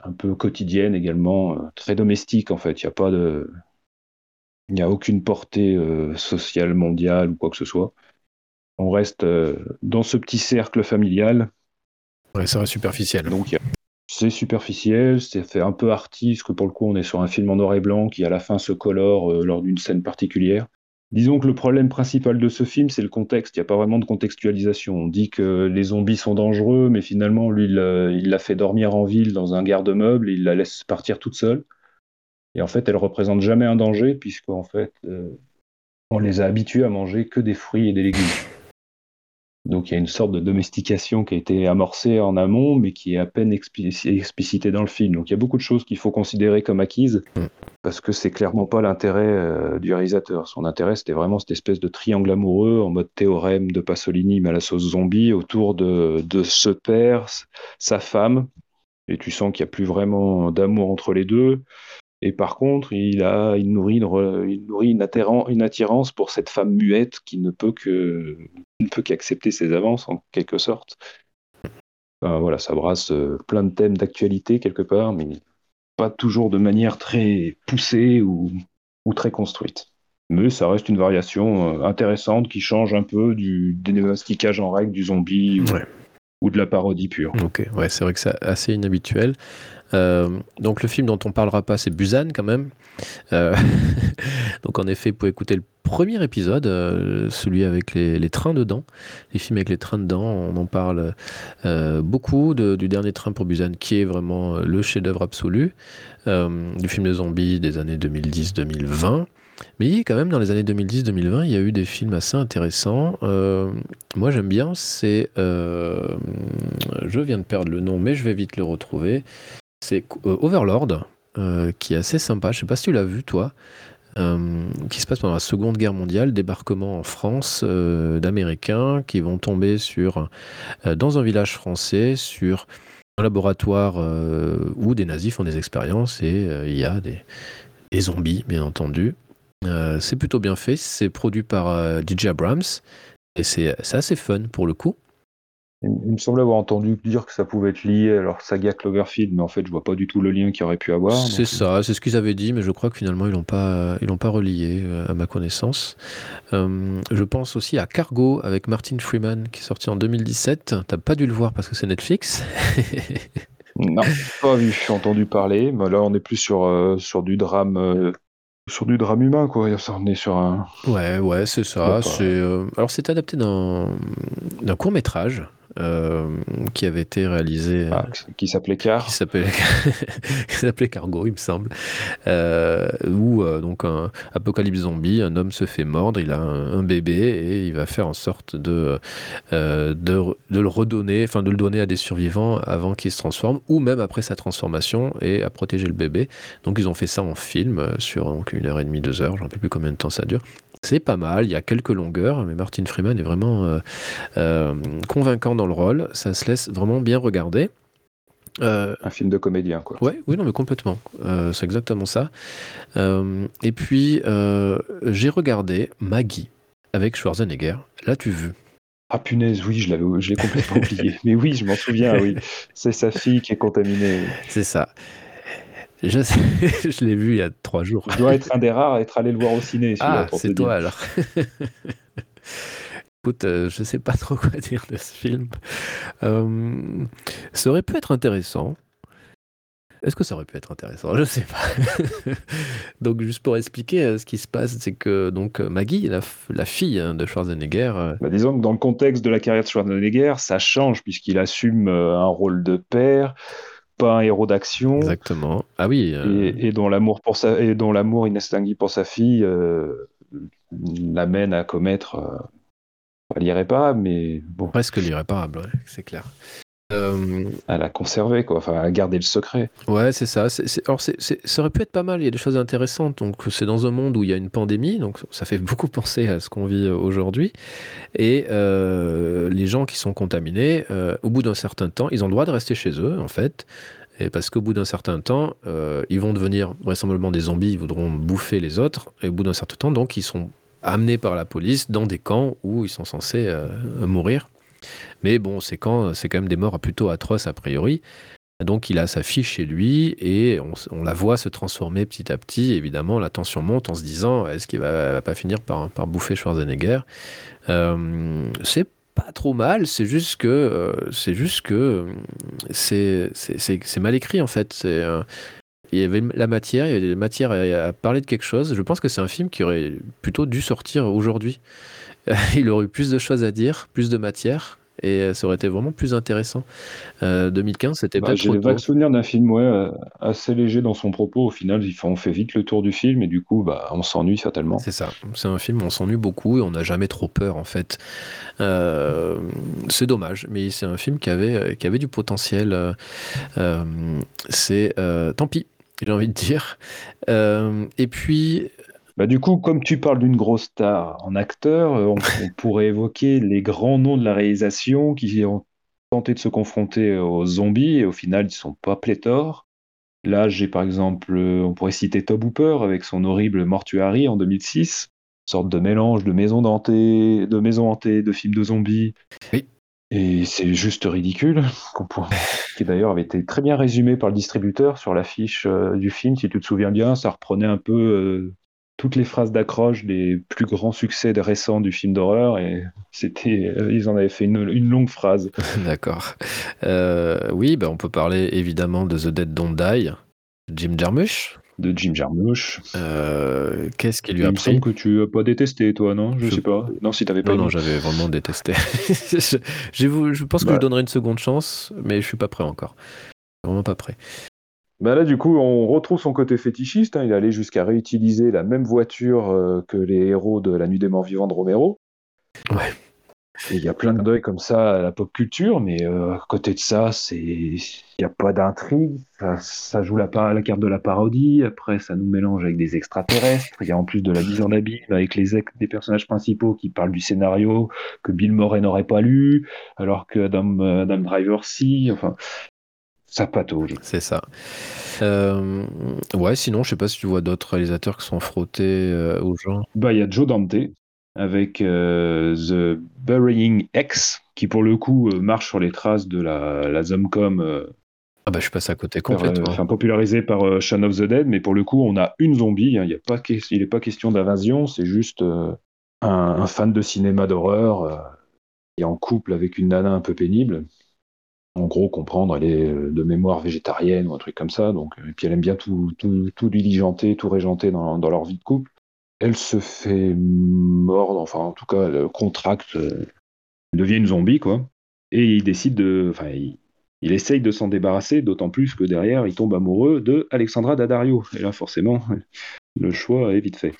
un peu quotidienne également, très domestique en fait. Il n'y a pas de il n'y a aucune portée sociale mondiale ou quoi que ce soit on reste euh, dans ce petit cercle familial. Ouais, ça reste superficiel. Donc c'est superficiel, c'est fait un peu artiste, que pour le coup on est sur un film en noir et blanc qui à la fin se colore euh, lors d'une scène particulière. Disons que le problème principal de ce film, c'est le contexte. Il n'y a pas vraiment de contextualisation. On dit que les zombies sont dangereux, mais finalement, lui, il l'a fait dormir en ville dans un garde-meuble, il la laisse partir toute seule. Et en fait, elle représente jamais un danger, puisqu'en fait, euh, on les a habitués à manger que des fruits et des légumes. Donc il y a une sorte de domestication qui a été amorcée en amont, mais qui est à peine explicitée dans le film. Donc il y a beaucoup de choses qu'il faut considérer comme acquises, mm. parce que c'est clairement pas l'intérêt euh, du réalisateur. Son intérêt, c'était vraiment cette espèce de triangle amoureux en mode théorème de Pasolini, mais à la sauce zombie, autour de, de ce père, sa femme, et tu sens qu'il n'y a plus vraiment d'amour entre les deux. Et par contre, il, a, il nourrit, une, il nourrit une, une, attirance pour cette femme muette qui ne peut que ne peut qu'accepter ses avances en quelque sorte. voilà, ça brasse euh, plein de thèmes d'actualité quelque part, mais pas toujours de manière très poussée ou, ou très construite. Mais ça reste une variation euh, intéressante qui change un peu du démasticage en règle du zombie ou, de la parodie pure. Ok, ouais, c'est vrai que c'est assez inhabituel. Euh, donc le film dont on parlera pas, c'est Busan quand même. Euh, donc en effet, vous pouvez écouter le premier épisode, euh, celui avec les, trains dedans. Les films avec les trains dedans, on en parle beaucoup du dernier train pour Busan, qui est vraiment le chef-d'œuvre absolu du film de zombies des années 2010-2020. Mais quand même, dans les années 2010-2020, il y a eu des films assez intéressants. moi, j'aime bien, c'est... je viens de perdre le nom, mais je vais vite le retrouver. C'est euh, Overlord, euh, qui est assez sympa. Je sais pas si tu l'as vu, toi. Euh, qui se passe pendant la Seconde Guerre mondiale, débarquement en France d'Américains qui vont tomber sur, dans un village français sur un laboratoire où des nazis font des expériences et il y a des, des, zombies, bien entendu. c'est plutôt bien fait, c'est produit par DJ Abrams et c'est assez fun pour le coup. Il, me semblait avoir entendu dire que ça pouvait être lié à leur saga Cloverfield, mais en fait, je vois pas du tout le lien qu'il aurait pu avoir. C'est ça, c'est ce qu'ils avaient dit, mais je crois que finalement, ils l'ont pas, ils l'ont pas relié euh, à ma connaissance. Euh, je pense aussi à Cargo avec Martin Freeman qui est sorti en 2017. T'as pas dû le voir parce que c'est Netflix. non, pas vu, entendu parler. Mais là, on est plus sur, euh, sur du drame sur du drame humain, quoi. On est sur un. Ouais, ouais, c'est ça. C'est, alors, c'est adapté d'un court métrage euh, qui avait été réalisé. Ah, qui s'appelait Car. Qui s'appelait Cargo, il me semble. Euh, où, euh, donc, un apocalypse zombie, un homme se fait mordre, il a un, bébé et il va faire en sorte de, de, de, le redonner, enfin, de le donner à des survivants avant qu'il se transforme, ou même après sa transformation et à protéger le bébé. Donc, ils ont fait ça en film sur donc, une heure et demie, deux heures, je ne sais plus combien de temps ça dure. C'est pas mal, il y a quelques longueurs, mais Martin Freeman est vraiment euh, euh, convaincant dans le rôle. Ça se laisse vraiment bien regarder. Euh, un film de comédien, quoi. Ouais, oui, non, mais complètement. c'est exactement ça. et puis, j'ai regardé Maggie avec Schwarzenegger. L'as-tu vu? Ah punaise, oui, je l'avais, je l'ai complètement oublié. Mais oui, je m'en souviens, oui. C'est sa fille qui est contaminée. C'est ça. Je, je l'ai vu il y a trois jours. Je dois être un des rares à être allé le voir au ciné. Ah, c'est toi alors. Écoute, euh, je sais pas trop quoi dire de ce film. Euh, ça aurait pu être intéressant. Est-ce que ça aurait pu être intéressant? Je sais pas. donc juste pour expliquer euh, ce qui se passe, c'est que donc Maggie, la, la fille hein, de Schwarzenegger. Bah, disons que dans le contexte de la carrière de Schwarzenegger, ça change puisqu'il assume un rôle de père pas un héros d'action. Exactement. Ah oui. Et, dont l'amour pour sa et dont l'amour inextinguible pour sa fille l'amène à commettre pas l'irréparable, mais bon. Presque l'irréparable, c'est clair. Euh... À la conserver, quoi, enfin à garder le secret. Ouais, c'est ça. Alors, ça aurait pu être pas mal, il y a des choses intéressantes. Donc, c'est dans un monde où il y a une pandémie, donc ça fait beaucoup penser à ce qu'on vit euh, aujourd'hui. Et euh, les gens qui sont contaminés, euh, au bout d'un certain temps, ils ont le droit de rester chez eux, en fait. Et parce qu'au bout d'un certain temps, ils vont devenir vraisemblablement des zombies, ils voudront bouffer les autres. Et au bout d'un certain temps, donc, ils sont amenés par la police dans des camps où ils sont censés mourir. Mais bon, c'est quand, c'est quand même des morts plutôt atroces a priori. Donc il a sa fille chez lui et on, la voit se transformer petit à petit. Évidemment, la tension monte en se disant est-ce qu'il va, va, pas finir par, bouffer Schwarzenegger? Euh, C'est pas trop mal, c'est juste que euh, c'est juste que c'est, c'est, mal écrit en fait. Euh, il y avait la matière, il y avait la matière à, parler de quelque chose. Je pense que c'est un film qui aurait plutôt dû sortir aujourd'hui. il aurait eu plus de choses à dire, plus de matière et ça aurait été vraiment plus intéressant. 2015, euh, c'était bah, J'ai le vague souvenir d'un film ouais, euh, assez léger dans son propos. Au final, on fait vite le tour du film et du coup, bah, on s'ennuie fatalement. C'est ça. C'est un film où on s'ennuie beaucoup et on n'a jamais trop peur en fait. Euh, c'est dommage, mais c'est un film qui avait, qui avait du potentiel. c'est tant pis, j'ai envie de dire. et puis, bah, du coup, comme tu parles d'une grosse star en acteur, euh, on, pourrait évoquer les grands noms de la réalisation qui ont tenté de se confronter aux zombies et au final, ils ne sont pas pléthores. Là, j'ai par exemple, euh, on pourrait citer Tob Hooper avec son horrible Mortuary en 2006, sorte de mélange de maison hantée, de maison hantée, de films de zombies. Oui. Et c'est juste ridicule, qui d'ailleurs avait été très bien résumé par le distributeur sur l'affiche euh, du film, si tu te souviens bien, ça reprenait un peu toutes les phrases d'accroche des plus grands succès récents du film d'horreur et c'était euh, ils en avaient fait une, longue phrase. D'accord. Euh, oui, bah on peut parler évidemment de The Dead Don't Die, Jim Jarmusch. De Jim Jarmusch. Euh, qu'est-ce qui lui a Il me semble que tu as pas détesté, toi, non? Je, sais pas. Non, si t'avais pas. Non, non, j'avais vraiment détesté. je, je, pense que je bah. donnerai une seconde chance, mais je suis pas prêt encore. Vraiment pas prêt. Bah là, du coup, on retrouve son côté fétichiste. Hein. Il allait jusqu'à réutiliser la même voiture euh, que les héros de La Nuit des Morts Vivants de Romero. Ouais. il y a plein de deuils comme ça à la pop culture, mais euh, à côté de ça, c'est il n'y a pas d'intrigue. Ça, joue la, la, carte de la parodie. Après, ça nous mélange avec des extraterrestres. Il y a en plus de la mise en abîme avec les des personnages principaux qui parlent du scénario que Bill Murray n'aurait pas lu, alors que Adam, Adam Driver si. Enfin, ça patauge. C'est ça. Euh, ouais, sinon, je sais pas si tu vois d'autres réalisateurs qui sont frottés euh, aux gens. Bah, il y a Joe Dante avec euh, The Burying X, qui pour le coup marche sur les traces de la, la Zomcom. ah bah je suis passé à côté complètement. Enfin, popularisé par Shaun of the Dead, mais pour le coup on a une zombie. Hein. Il n'est pas, il pas question d'invasion, c'est juste un, un, fan de cinéma d'horreur qui est en couple avec une nana un peu pénible en gros comprendre, elle est euh, de mémoire végétarienne ou un truc comme ça. Donc, et puis elle aime bien tout, tout, tout diligenter, tout régenter dans, leur vie de couple. Elle se fait mordre, enfin en tout cas, elle contracte, euh, devient une zombie, quoi. Et il décide de. Enfin, il, essaye de s'en débarrasser, d'autant plus que derrière, il tombe amoureux de Alexandra Daddario. Et là, forcément, le choix est vite fait.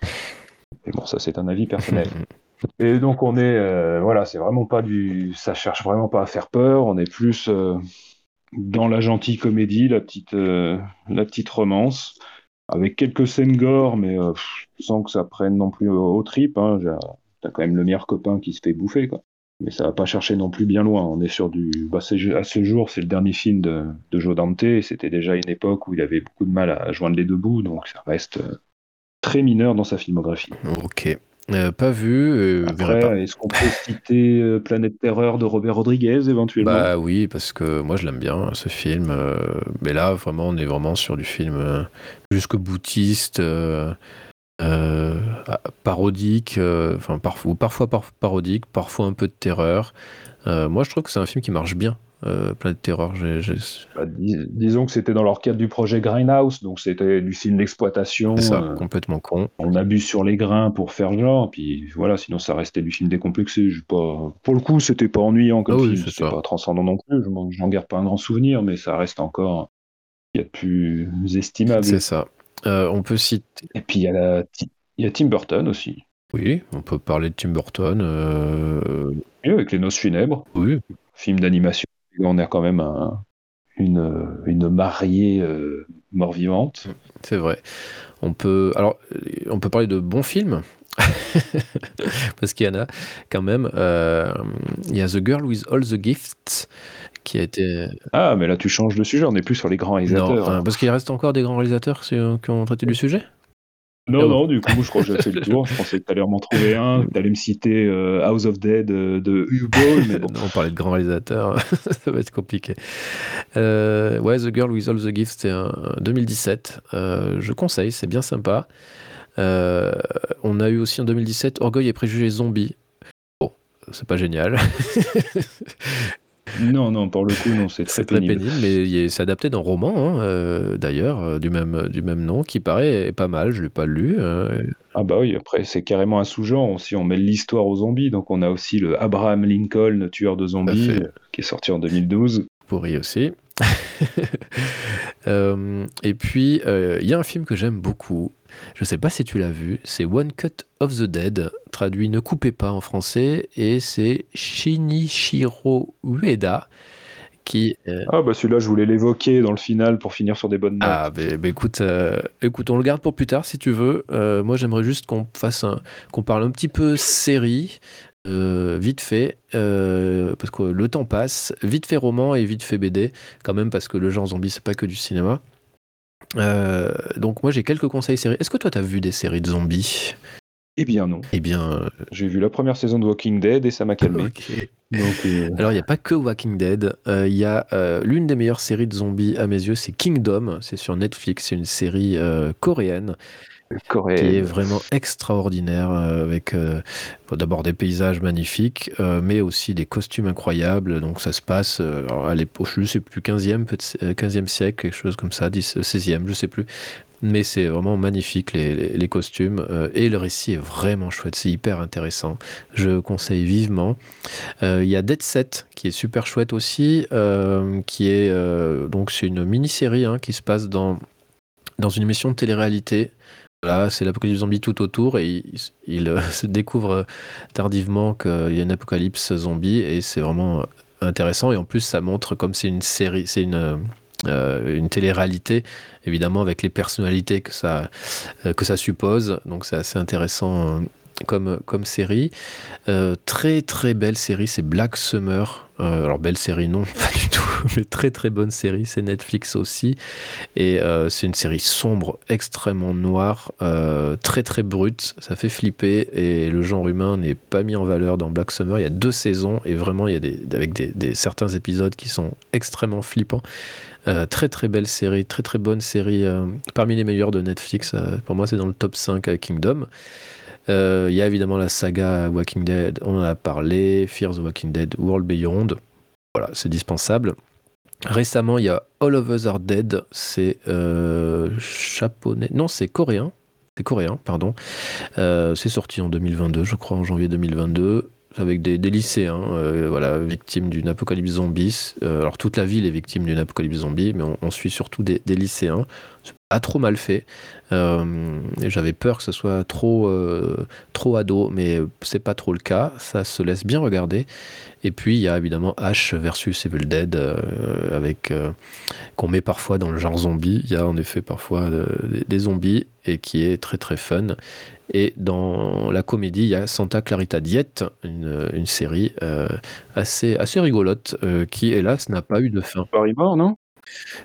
Mais bon, ça, c'est un avis personnel. Et donc on est, euh, voilà, c'est vraiment pas du, ça cherche vraiment pas à faire peur. On est plus euh, dans la gentille comédie, la petite, euh, la petite romance, avec quelques scènes gore, mais sans que ça prenne non plus au, trip. Hein. T'as quand même le meilleur copain qui se fait bouffer, quoi. Mais ça va pas chercher non plus bien loin. On est sur du, bah, à ce jour, c'est le dernier film de, de Joe Dante. C'était déjà une époque où il avait beaucoup de mal à joindre les deux bouts, donc ça reste très mineur dans sa filmographie. Ok. Euh, pas vu. Euh, est-ce qu'on peut citer euh, Planète Terreur de Robert Rodriguez éventuellement? Bah oui, parce que moi je l'aime bien ce film. mais là, vraiment, on est vraiment sur du film jusque boutiste, parodique, enfin parfois, parfois parodique, parfois un peu de terreur. moi, je trouve que c'est un film qui marche bien euh, plein de terreur. Bah, disons que c'était dans leur cadre du projet Grindhouse, donc c'était du film d'exploitation. C'est ça, euh, complètement con. On abuse sur les grains pour faire genre, puis voilà, sinon ça restait du film décomplexé. Pas... Pour le coup, c'était pas ennuyant comme ah film, c'était pas transcendant non plus. J'en garde pas un grand souvenir, mais ça reste encore il y a de plus estimable. C'est ça. Euh, on peut citer. Et puis il y, a la, il y a Tim Burton aussi. Oui, on peut parler de Tim Burton. Euh... Avec Les Noces funèbres. Oui. Film d'animation. On a quand même un, une, une mariée euh, mort-vivante. C'est vrai. On peut, alors, on peut parler de bons films. Parce qu'il y en a quand même. Euh, il y a The Girl with All the Gifts qui a été. Ah, mais là tu changes de sujet, on n'est plus sur les grands réalisateurs. Non, parce qu'il reste encore des grands réalisateurs qui ont traité du sujet? Non, non, du coup, je crois que j'ai fait le tour. Je pensais que tu allais m'en trouver un, tu allais me citer euh, House of Dead euh, de Hugo. Mais bon. non, on parlait de grands réalisateurs, ça va être compliqué. Euh, ouais, The Girl with All the Gifts, c'était un 2017. je conseille, c'est bien sympa. on a eu aussi en 2017 Orgueil et Préjugés Zombies. Bon, c'est pas génial. Non, non, pour le coup, non, c'est très, très, pénible. mais c'est adapté d'un roman, hein, euh, d'ailleurs, euh, du même, du même nom, qui paraît pas mal, je ne l'ai pas lu. Euh. Ah bah oui, après, c'est carrément un sous-genre aussi, on met l'histoire aux zombies, donc on a aussi le Abraham Lincoln, tueur de zombies, qui est sorti en 2012. Pourri aussi. et puis, il y a un film que j'aime beaucoup, je ne sais pas si tu l'as vu, c'est One Cut of the Dead, traduit Ne coupez pas en français, et c'est Shinichiro Ueda qui. Euh, ah bah celui-là, je voulais l'évoquer dans le final pour finir sur des bonnes notes. Ah bah, bah écoute, euh, écoute, on le garde pour plus tard si tu veux. Euh, moi, j'aimerais juste qu'on fasse un, qu'on parle un petit peu série. Vite fait, parce que le temps passe, vite fait roman et vite fait BD, quand même, parce que le genre zombie, c'est pas que du cinéma. Euh, donc moi j'ai quelques conseils séries. Est-ce que toi tu as vu des séries de zombies? Eh bien non. Eh bien, euh, j'ai vu la première saison de Walking Dead et ça m'a calmé. Euh, Alors il n'y a pas que Walking Dead. Il y a l'une des meilleures séries de zombies à mes yeux, c'est Kingdom. C'est sur Netflix. C'est une série coréenne qui est vraiment extraordinaire euh, avec euh, d'abord des paysages magnifiques, euh, mais aussi des costumes incroyables. Donc ça se passe à l'époque, je ne sais plus, 15e, 15e siècle, quelque chose comme ça, 10, 16e, je ne sais plus. Mais c'est vraiment magnifique les, les, costumes et le récit est vraiment chouette, c'est hyper intéressant. Je conseille vivement. Il y a Dead Set qui est super chouette aussi, qui est donc c'est une mini-série hein, qui se passe dans dans une émission de télé-réalité C'est l'apocalypse zombie tout autour et il, euh, se découvre tardivement qu'il y a une apocalypse zombie et c'est vraiment intéressant. Et en plus, ça montre comme c'est une série, c'est une, euh, télé-réalité, évidemment, avec les personnalités que ça, euh, que ça suppose. Donc, c'est assez intéressant comme, comme série. Très très belle série, c'est Black Summer. Euh, alors belle série non, pas du tout, mais très très bonne série, c'est Netflix aussi. Et euh, c'est une série sombre, extrêmement noire, très très brute, ça fait flipper et le genre humain n'est pas mis en valeur dans Black Summer. Il y a deux saisons et vraiment il y a avec des, certains épisodes qui sont extrêmement flippants. très très belle série, très très bonne série, parmi les meilleures de Netflix. pour moi, c'est dans le top 5 avec Kingdom. Euh, il y a évidemment la saga Walking Dead, on en a parlé, Fear the Walking Dead, World Beyond. Voilà, c'est dispensable. Récemment, il y a All of Us Are Dead, c'est euh, non, c'est coréen. C'est coréen, pardon. Euh, c'est sorti en 2022, je crois, en janvier 2022 avec des, lycéens, voilà, victimes d'une apocalypse zombie. alors toute la ville est victime d'une apocalypse zombie, mais on, suit surtout des lycéens a trop mal fait. Euh, j'avais peur que ce soit trop, euh, trop ado, mais c'est pas trop le cas. Ça se laisse bien regarder. Et puis il y a évidemment Ash versus Evil Dead, euh, avec qu'on met parfois dans le genre zombie. Il y a en effet parfois des zombies et qui est très très fun. Et dans la comédie, il y a Santa Clarita Diet, une, série assez, assez rigolote qui, hélas, n'a pas eu de fin. Non?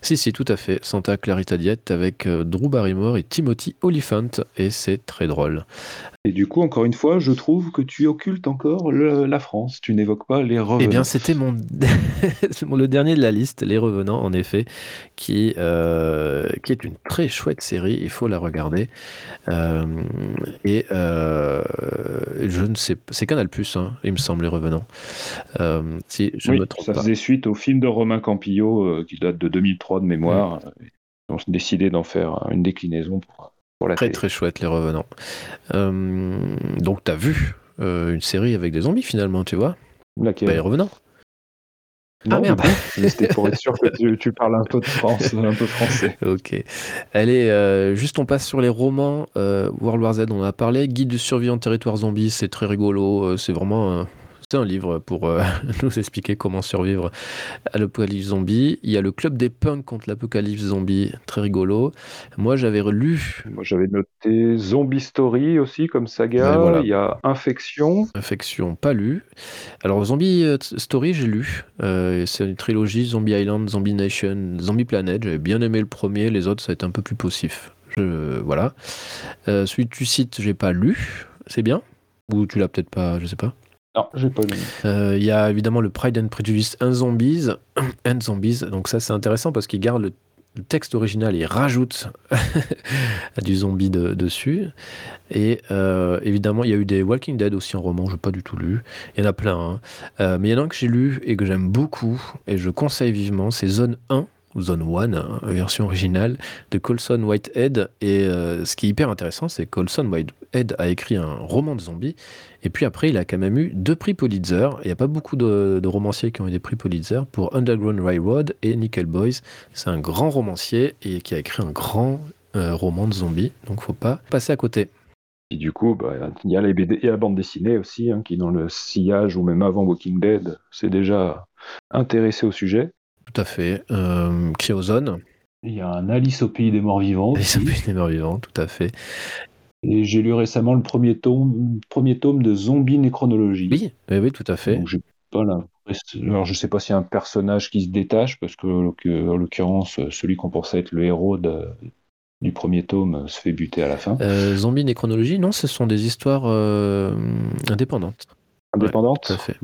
Si, si, tout à fait. Santa Clarita Diet avec euh, Drew Barrymore et Timothy Oliphant, et c'est très drôle. Et du coup, encore une fois, je trouve que tu occultes encore la France. Tu n'évoques pas les revenants. Eh bien, c'était mon... le dernier de la liste, Les Revenants, en effet, qui, euh, qui est une très chouette série. Il faut la regarder. Euh, et je ne sais c'est Canal Plus, hein, il me semble, Les Revenants. si je me trompe ça faisait suite au film de Romain Campillo qui date de 2003 de mémoire. Ils ont décidé d'en faire une déclinaison pour, pour la Très très chouette les revenants. Euh, donc t'as vu euh, une série avec des zombies finalement, tu vois Laquelle bah, Les revenants. Ah merde C'était pour être sûr que tu, parles un peu de France, un peu français. Ok. Allez, euh, juste on passe sur les romans. World War Z, on en a parlé. Guide du survie en territoire zombie, c'est très rigolo. C'est vraiment c'est un livre pour euh, nous expliquer comment survivre à l'apocalypse zombie. Il y a le club des punks contre l'apocalypse zombie, très rigolo. Moi, j'avais lu. Moi, j'avais noté Zombie Story aussi comme saga. Il y a Infection. Infection, pas lu. Alors, Zombie euh, Story, j'ai lu. Euh, c'est une trilogie Zombie Island, Zombie Nation, Zombie Planet. J'avais bien aimé le premier. Les autres, ça a été un peu plus poussif. Je, voilà. celui que tu cites, j'ai pas lu. C'est bien? Ou tu l'as peut-être pas, je sais pas. Non, j'ai pas lu. Euh, il y a évidemment le Pride and Prejudice and Zombies. and Zombies. Donc ça, c'est intéressant parce qu'il garde le, texte original et rajoute du zombie dessus. Et euh, évidemment, il y a eu des Walking Dead aussi en roman, je n'ai pas du tout lu. Il y en a plein. Hein. Euh, mais il y en a un que j'ai lu et que j'aime beaucoup et je conseille vivement, c'est Zone 1 Zone 1, hein, version originale de Colson Whitehead. Et euh, ce qui est hyper intéressant, c'est que Colson Whitehead a écrit un roman de zombies. Et puis après, il a quand même eu deux prix Pulitzer. Il n'y a pas beaucoup de, romanciers qui ont eu des prix Pulitzer pour Underground Railroad et Nickel Boys. C'est un grand romancier et qui a écrit un grand euh, roman de zombies. Donc faut pas passer à côté. Et du coup, bah, il y a la bande dessinée aussi, hein, qui dans le sillage ou même avant Walking Dead, c'est déjà intéressé au sujet. Tout à fait. Euh, Cryozone. Il y a un Alice au pays des morts vivants. Alice au pays des morts vivants, tout à fait. Et j'ai lu récemment le premier tome, premier tome de Zombie Néchronologie. Oui, oui, tout à fait. Alors, je ne sais pas s'il y a un personnage qui se détache, parce que, en l'occurrence, celui qu'on pensait être le héros du premier tome se fait buter à la fin. Euh, Zombie Néchronologie, non, ce sont des histoires euh, indépendantes. Indépendante Tout à fait.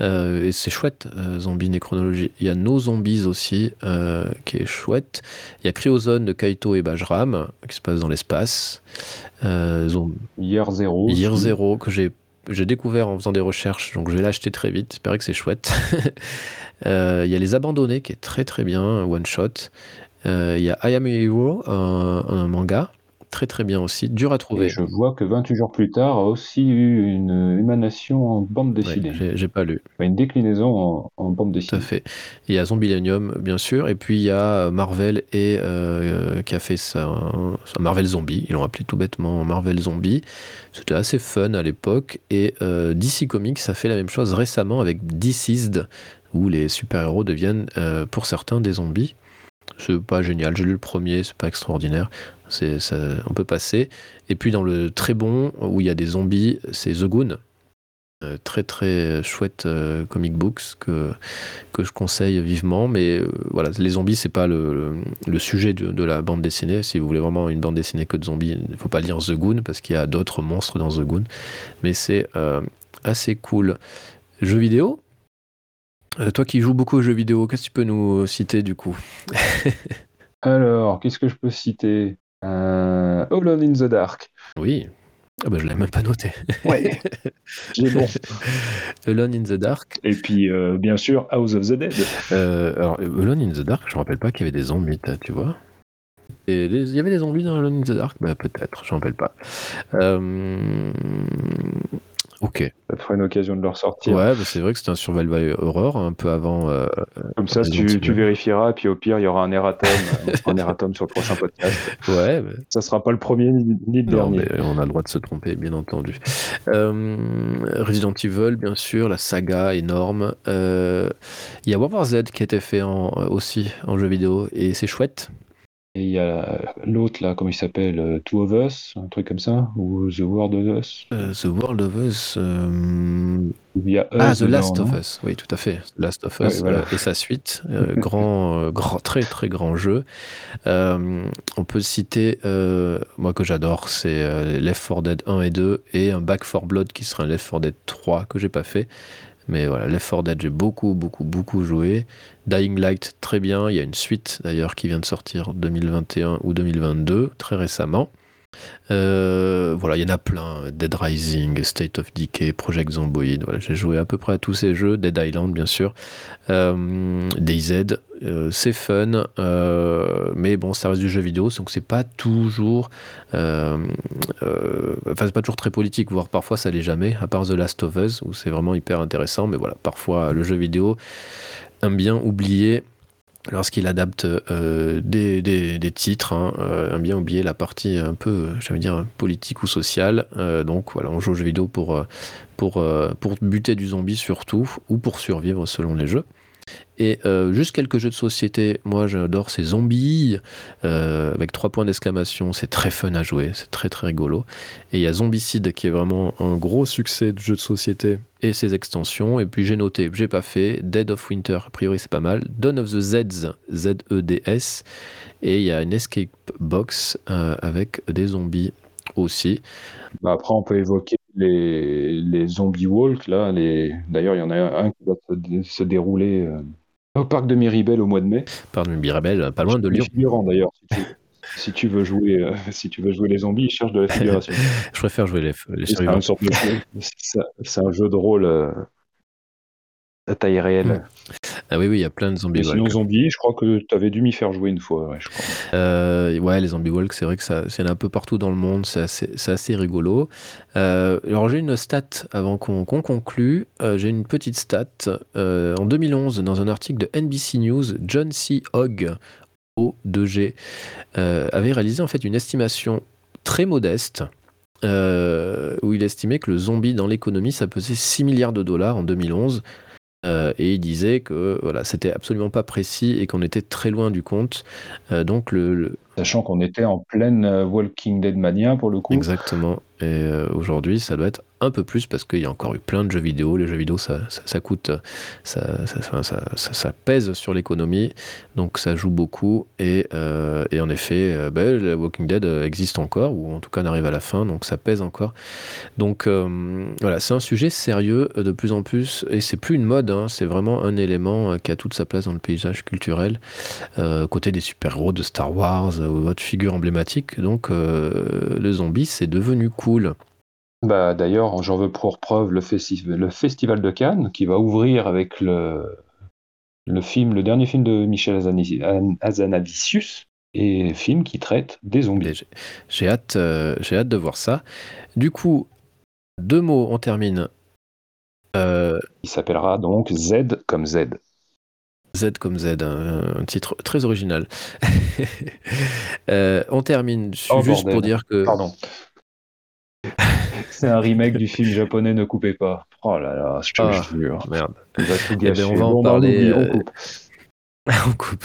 Euh, et c'est chouette, euh, Zombie Néchronologie. Il y a No Zombies aussi, euh, qui est chouette. Il y a Cryozone de Kaito et Bajram, qui se passe dans l'espace. Year Zero. Year Zero, que j'ai j'ai découvert en faisant des recherches, donc je vais l'acheter très vite. J'espère que c'est chouette. il y a Les Abandonnés, qui est très très bien, one shot. il y a I Am a Hero, un manga très très bien aussi, dur à trouver. je vois que 28 jours plus tard a aussi eu une émanation en bande dessinée. j'ai pas lu. Une déclinaison en, bande dessinée. Tout à fait. Il y a Zombilenium, bien sûr, et puis il y a Marvel et euh, qui a fait ça, Marvel Zombie. Ils l'ont appelé tout bêtement Marvel Zombie. C'était assez fun à l'époque. Et euh, DC Comics a fait la même chose récemment avec Deceased, où les super-héros deviennent euh, pour certains des zombies. C'est pas génial. J'ai lu le premier, c'est pas extraordinaire. C'est, on peut passer. Et puis dans le très bon, où il y a des zombies, c'est The Goon. Euh, très très chouette euh, comic books que, que je conseille vivement. Mais euh, voilà, les zombies, c'est pas le, le, sujet de, la bande dessinée. Si vous voulez vraiment une bande dessinée que de zombies, il ne faut pas lire The Goon parce qu'il y a d'autres monstres dans The Goon. Mais c'est assez cool. Jeux vidéo toi qui joues beaucoup aux jeux vidéo, qu'est-ce que tu peux nous citer du coup Alors, qu'est-ce que je peux citer? Euh, Alone in the Dark. Oui. Ah bah, je l'ai même pas noté. Ouais. J'ai bon. Alone in the Dark. Et puis, euh, bien sûr, House of the Dead. Euh, alors, Alone in the Dark, je me rappelle pas qu'il y avait des zombies, tu vois. il y avait des zombies dans Alone in the Dark? Bah, Peut-être, je me rappelle pas. Euh, Ok. Ça te fera une occasion de le ressortir. Ouais, bah, c'est vrai que c'était un survival by horror un peu avant. Euh, Comme ça, tu, tu, vérifieras, et puis au pire, il y aura un erratum, un erratum sur le prochain podcast. Ouais. Mais... Ça sera pas le premier ni le dernier. Mais on a le droit de se tromper, bien entendu. Euh, Resident Evil, bien sûr, la saga énorme. Euh, il y a War Z qui a été fait en, aussi en jeu vidéo, et c'est chouette. Et il y a l'autre là, comment il s'appelle euh, Two of Us, un truc comme ça Ou The World of Us euh, The World of Us. Euh, il y a ah, The Last of Us, oui, tout à fait. Last of Us et sa suite. grand, grand, très très grand jeu. on peut citer, moi que j'adore, c'est Left 4 Dead 1 et 2 et un Back 4 Blood qui sera un Left 4 Dead 3 que j'ai pas fait. Mais voilà, Left 4 Dead, j'ai beaucoup, beaucoup, beaucoup joué. Dying Light, très bien. Il y a une suite d'ailleurs qui vient de sortir 2021 ou 2022, très récemment. Euh, voilà, il y en a plein. Dead Rising, State of Decay, Project Zomboid. J'ai joué à peu près à tous ces jeux. Dead Island, bien sûr. Euh, DayZ, euh, c'est fun, euh, mais bon, ça reste du jeu vidéo, donc c'est pas toujours, enfin c'est pas toujours très politique, voire parfois ça l'est jamais, à part The Last of Us où c'est vraiment hyper intéressant, mais voilà, parfois le jeu vidéo aime bien oublier lorsqu'il adapte euh, des, titres, hein, euh, bien oublier la partie un peu, j'allais dire, politique ou sociale. Euh, donc voilà, on joue aux jeux vidéo pour, pour, buter du zombie surtout, ou pour survivre selon les jeux. Et euh, juste quelques jeux de société. Moi, j'adore ces zombies euh, avec trois points d'exclamation. C'est très fun à jouer, c'est très très rigolo. Et il y a Zombicide qui est vraiment un gros succès de jeu de société et ses extensions. Et puis j'ai noté, j'ai pas fait Dead of Winter. A priori, c'est pas mal. Dawn of the Zeds, Z-E-D-S. Et il y a une escape box euh, avec des zombies aussi. Bah, après, on peut évoquer les, les zombie walk. Là, les... D'ailleurs, il y en a un qui va se, se dérouler euh, au parc de Miribel au mois de mai. Parc de Miribel, pas loin de Lyon. D'ailleurs. Si tu, veux jouer, euh, si tu veux jouer les zombies, ils cherchent de la figuration. Je préfère jouer les, les C'est un, jeu de rôle euh, à taille réelle. Ah oui, oui, il y a plein de zombies Sinon, zombies, je crois que tu avais dû m'y faire jouer une fois. Ouais, je crois. Euh, ouais les zombies walk, c'est vrai que ça, c'est un peu partout dans le monde, c'est assez, assez, rigolo. Euh, alors, j'ai une stat avant qu'on qu conclue. J'ai une petite stat. En 2011, dans un article de NBC News, John C. Hogg, O2G, euh, avait réalisé en fait une estimation très modeste. Euh, où il estimait que le zombie dans l'économie, ça pesait 6 milliards de dollars en 2011. Euh, et il disait que voilà, c'était absolument pas précis et qu'on était très loin du compte. Donc le, le... Sachant qu'on était en pleine Walking Dead mania pour le coup. Exactement. Et euh, aujourd'hui, ça doit être un peu plus parce qu'il y a encore eu plein de jeux vidéo. Les jeux vidéo, ça, coûte, ça, ça, pèse sur l'économie, donc ça joue beaucoup. Et, euh, en effet, euh, le Walking Dead existe encore, ou en tout cas on arrive à la fin, donc ça pèse encore. Donc euh, voilà, c'est un sujet sérieux de plus en plus, et c'est plus une mode, hein, c'est vraiment un élément qui a toute sa place dans le paysage culturel, euh, côté des super-héros de Star Wars ou votre figure emblématique. Donc le zombie, c'est devenu cool bah, D'ailleurs, j'en veux pour preuve le, festi le, Festival de Cannes qui va ouvrir avec le, le film, le dernier film de Michel Azanavicius, et film qui traite des zombies. J'ai hâte, euh, j'ai hâte de voir ça. Du coup, deux mots, on termine. Euh... Il s'appellera donc Z comme Z. Z comme Z, un, un titre très original. euh, on termine oh, juste bordel. pour dire que. Pardon. C'est un remake du film japonais Ne coupez pas. Oh là là, je te Ah, jure. merde. Il va tout Eh ben, on va en Bon, parler, oublie, on euh, coupe. On coupe.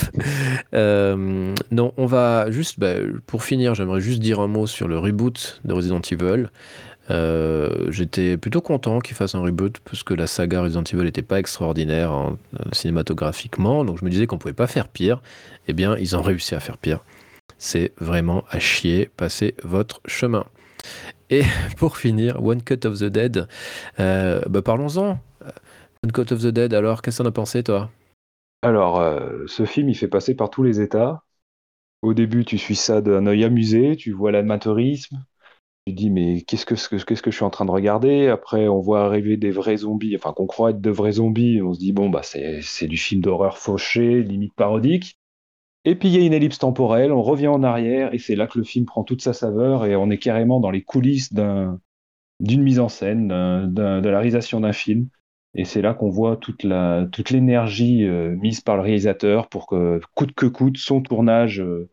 Euh, non, on va juste, bah, pour finir, j'aimerais juste dire un mot sur le reboot de Resident Evil. Euh, J'étais plutôt content qu'ils fassent un reboot parce que la saga Resident Evil n'était pas extraordinaire euh, cinématographiquement, donc je me disais qu'on pouvait pas faire pire. Eh bien, ils ont réussi à faire pire. C'est vraiment à chier. Passez votre chemin. Et pour finir, One Cut of the Dead. Euh, bah, parlons-en. One Cut of the Dead. Alors, qu'est-ce que t'en as pensé, toi? Alors, euh, ce film, il fait passer par tous les états. Au début, tu suis ça d'un œil amusé, tu vois l'amateurisme. Tu dis, mais qu'est-ce que, que je suis en train de regarder? Après, on voit arriver des vrais zombies, enfin, qu'on croit être de vrais zombies. On se dit, bon, bah, c'est du film d'horreur fauché, limite parodique. Et puis, il y a une ellipse temporelle, on revient en arrière, et c'est là que le film prend toute sa saveur, et on est carrément dans les coulisses d'un, d'une mise en scène, de la réalisation d'un film. Et c'est là qu'on voit toute, l'énergie euh, mise par le réalisateur pour que, coûte que coûte, son tournage euh,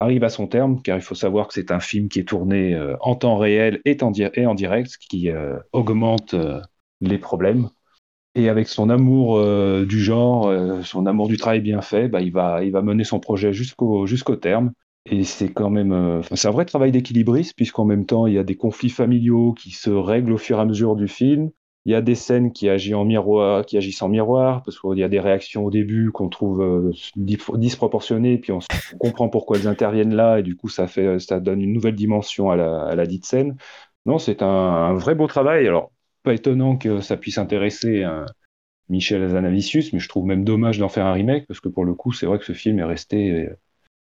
arrive à son terme, car il faut savoir que c'est un film qui est tourné euh, en temps réel et en, direct, ce qui augmente les problèmes. Et avec son amour euh, du genre, euh, son amour du travail bien fait, bah, il, va, il va mener son projet jusqu'au jusqu'au terme. Et c'est quand même, euh, c'est un vrai travail d'équilibriste, puisqu'en même temps, il y a des conflits familiaux qui se règlent au fur et à mesure du film. Il y a des scènes qui agissent en miroir, qui agissent en miroir, parce qu'il y a des réactions au début qu'on trouve dis- disproportionnées, puis on comprend pourquoi elles interviennent là, et du coup, ça fait, ça donne une nouvelle dimension à la, à la dite scène. Non, c'est un, un vrai beau travail. Alors, pas étonnant que ça puisse intéresser un Michel Hazanavicius, mais je trouve même dommage d'en faire un remake, parce que pour le coup, c'est vrai que ce film est resté euh,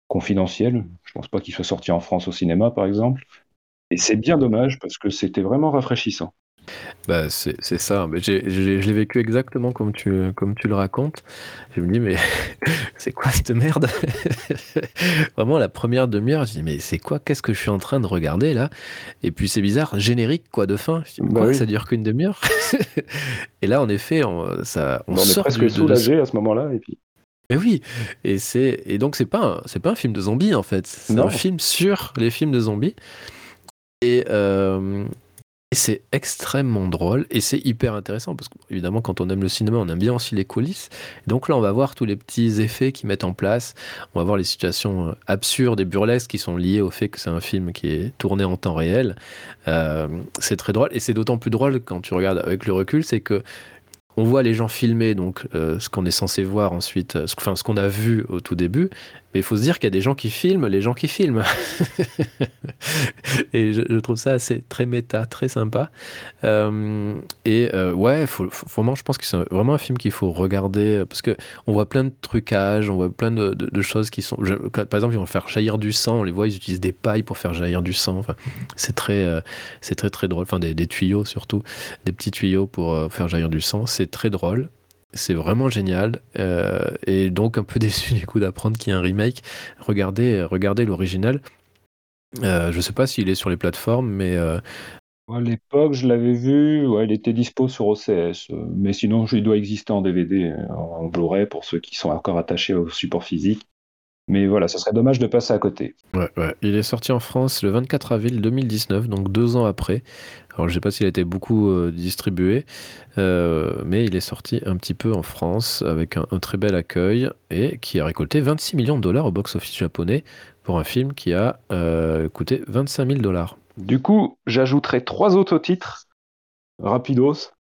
confidentiel. Je pense pas qu'il soit sorti en France au cinéma, par exemple. Et c'est bien dommage parce que c'était vraiment rafraîchissant. Bah, c'est ça, mais j'ai j'ai je l'ai vécu exactement comme tu comme tu le racontes. Je me dis: «Mais c'est quoi cette merde?» Vraiment la première demi-heure, je dis: «Mais c'est quoi? Qu'est-ce que je suis en train de regarder là?» et puis c'est bizarre, générique quoi de fin? Je dis: Bah «Quoi? oui. Ça dure qu'une demi-heure?» et là en effet, on, ça on On est sort presque de soulagé à ce moment-là et puis mais oui et c'est et donc c'est pas un c'est pas un film de zombies en fait, c'est un film sur les films de zombies et hem et c'est extrêmement drôle et c'est hyper intéressant parce qu'évidemment, quand on aime le cinéma, on aime bien aussi les coulisses. Donc là, on va voir tous les petits effets qu'ils mettent en place. On va voir les situations euh, absurdes et burlesques qui sont liées au fait que c'est un film qui est tourné en temps réel. Euh, c'est très drôle et c'est d'autant plus drôle quand tu regardes avec le recul, c'est que on voit les gens filmer donc euh, ce qu'on est censé voir ensuite, ce qu'on a vu au tout début, il faut se dire qu'il y a des gens qui filment les gens qui filment. et je, trouve ça assez très méta, très sympa. Euh, et euh, ouais, vraiment, je pense que c'est vraiment un film qu'il faut regarder euh, parce que on voit plein de trucages, on voit plein de, choses qui sont. par exemple, ils vont faire jaillir du sang, on les voit, ils utilisent des pailles pour faire jaillir du sang. C'est très, très très drôle. Enfin, des, tuyaux surtout, des petits tuyaux pour faire jaillir du sang. C'est très drôle. C'est vraiment génial. Euh, et donc un peu déçu du coup d'apprendre qu'il y a un remake. Regardez, regardez l'original. Euh, je sais pas s'il est sur les plateformes, mais euh, à l'époque, je l'avais vu, il était dispo sur OCS, euh, mais sinon, il doit exister en DVD, en Blu-ray pour ceux qui sont encore attachés au support physique. Mais voilà, ce serait dommage de passer à côté. Ouais, ouais. Il est sorti en France le 24 avril 2019, donc deux ans après. Alors, je sais pas s'il a été beaucoup euh, distribué, euh, mais il est sorti un petit peu en France avec un, un très bel accueil et qui a récolté 26 millions de dollars au box-office japonais pour un film qui a euh, coûté 25 000 dollars. Du coup, j'ajouterai trois autres titres, rapidos,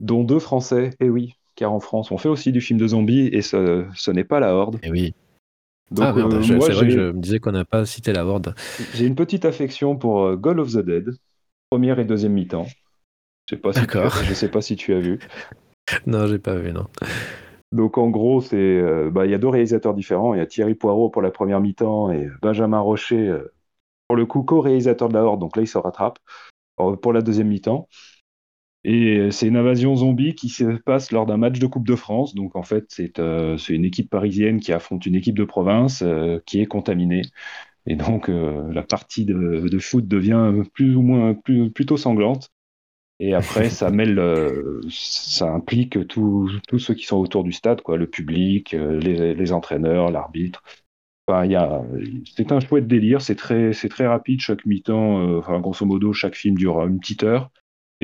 dont deux français, et oui, car en France, on fait aussi du film de zombies, et ce, ce n'est pas la Horde. Et oui. Donc, ah merde, euh, c'est vrai que je me disais qu'on n'a pas cité la Horde. J'ai une petite affection pour euh, Goal of the Dead, première et deuxième mi-temps. Je sais pas si tu je sais pas si tu as vu. non, j'ai pas vu, non. Donc en gros, c'est euh, bah, il y a deux réalisateurs différents. Il y a Thierry Poirot pour la première mi-temps et Benjamin Rocher pour le coup co-réalisateur de la Horde. Donc là, il se rattrape pour la deuxième mi-temps. Et euh, c'est une invasion zombie qui se passe lors d'un match de Coupe de France. Donc en fait, c'est euh, une équipe parisienne qui affronte une équipe de province euh, qui est contaminée. Et donc euh, la partie de, de foot devient plus ou moins plus, plutôt sanglante. Et après, ça mêle, ça implique tous ceux qui sont autour du stade, quoi, le public, les, les entraîneurs, l'arbitre. Enfin, c'est un chouette délire, c'est très, très rapide, chaque mi-temps, enfin, grosso modo, chaque film dure une petite heure.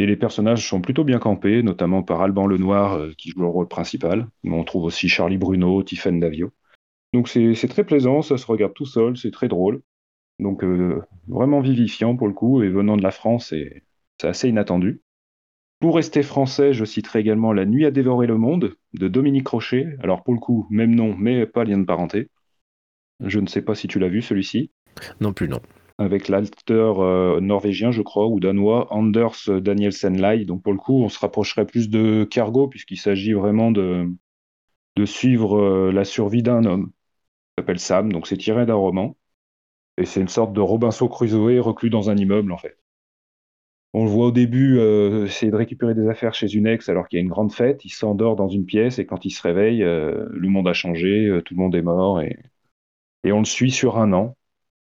Et les personnages sont plutôt bien campés, notamment par Alban Lenoir, euh, qui joue le rôle principal. Mais on trouve aussi Charlie Bruno, Tiffaine Davio. Donc c'est très plaisant, ça se regarde tout seul, c'est très drôle. Donc euh, vraiment vivifiant pour le coup, et venant de la France, c'est c'est assez inattendu. Pour rester français, je citerai également La nuit à dévorer le monde de Dominique Rocher. Alors pour le coup, même nom, mais pas lien de parenté. Je ne sais pas si tu l'as vu celui-ci, Non plus, non. Avec l'acteur euh, norvégien, je crois, ou danois, Anders Danielsen Lai. Donc pour le coup, on se rapprocherait plus de Cargo, puisqu'il s'agit vraiment de, de suivre euh, la survie d'un homme. Il s'appelle Sam, donc c'est tiré d'un roman. Et c'est une sorte de Robinson Crusoe reclus dans un immeuble, en fait. On le voit au début euh, essayer de récupérer des affaires chez une ex alors qu'il y a une grande fête. Il s'endort dans une pièce et quand il se réveille, euh, le monde a changé, tout le monde est mort et, et on le suit sur un an,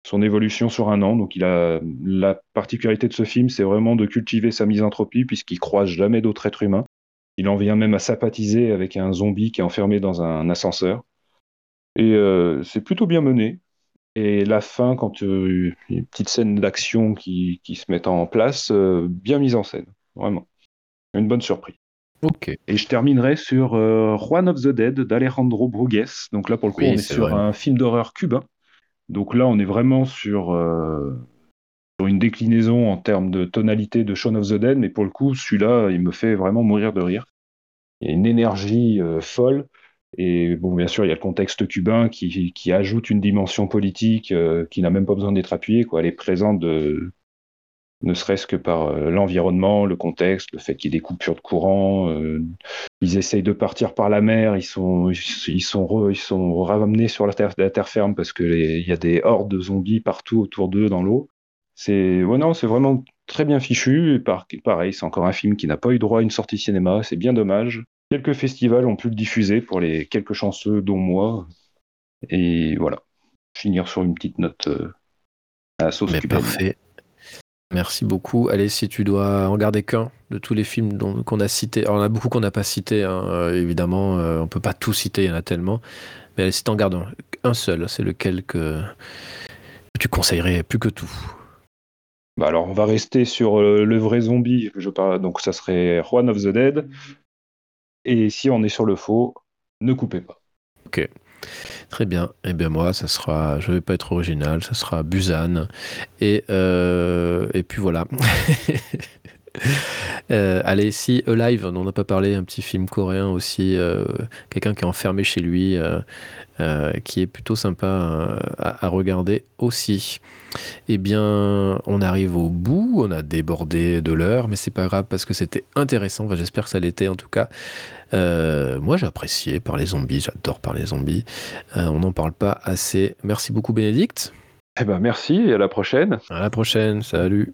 son évolution sur un an. Donc il a la particularité de ce film, c'est vraiment de cultiver sa misanthropie puisqu'il croise jamais d'autres êtres humains. Il en vient même à sympathiser avec un zombie qui est enfermé dans un ascenseur. Et euh, c'est plutôt bien mené. Et la fin, quand euh, il y a une petite scène d'action qui, qui se met en place, euh, bien mise en scène, vraiment. Une bonne surprise. Ok. Et je terminerai sur Juan of the Dead d'Alejandro Brugues. Donc là, pour le coup, Oui, on est, sur vrai. un film d'horreur cubain. Donc là, on est vraiment sur, euh, sur une déclinaison en termes de tonalité de Shaun of the Dead, mais pour le coup, celui-là, il me fait vraiment mourir de rire. Il y a une énergie euh, folle. Et bon, bien sûr, il y a le contexte cubain qui, ajoute une dimension politique euh, qui n'a même pas besoin d'être appuyée. Elle est présente de, ne serait-ce que par euh, l'environnement, le contexte, le fait qu'il y ait des coupures de courant. euh, ils essayent de partir par la mer, ils sont, ils sont, re- ils sont ramenés sur la terre, la terre ferme parce qu'il y a des hordes de zombies partout autour d'eux dans l'eau. C'est ouais, non, c'est vraiment très bien fichu. Et par... pareil, c'est encore un film qui n'a pas eu droit à une sortie cinéma. C'est bien dommage. Quelques festivals ont pu le diffuser pour les quelques chanceux, dont moi. Et voilà. Finir sur une petite note euh, à la sauce Mais parfait. Merci beaucoup. Allez, si tu dois en garder qu'un de tous les films qu'on a cités, alors on a beaucoup qu'on n'a pas cités, hein, euh, évidemment, euh, on peut pas tout citer, il y en a tellement. Mais allez, si en gardes un, seul, c'est lequel que tu conseillerais plus que tout? Bah alors, on va rester sur euh, le vrai zombie. Je parle, donc, ça serait Juan of the Dead. Et si on est sur le faux, ne coupez pas. Ok. Très bien. Eh bien moi, ça sera, je vais pas être original, ça sera Busan. Et, euh, puis voilà. Euh, allez, si Alive, on n'en a pas parlé, un petit film coréen aussi, quelqu'un qui est enfermé chez lui, qui est plutôt sympa à, à regarder aussi. Eh bien, on arrive au bout, on a débordé de l'heure, mais c'est pas grave parce que c'était intéressant. J'espère que ça l'était en tout cas. Euh, moi, j'ai apprécié par les zombies, j'adore parler zombies. Euh, on n'en parle pas assez. Merci beaucoup, Bénédicte. Eh ben, merci et à la prochaine. À la prochaine, salut.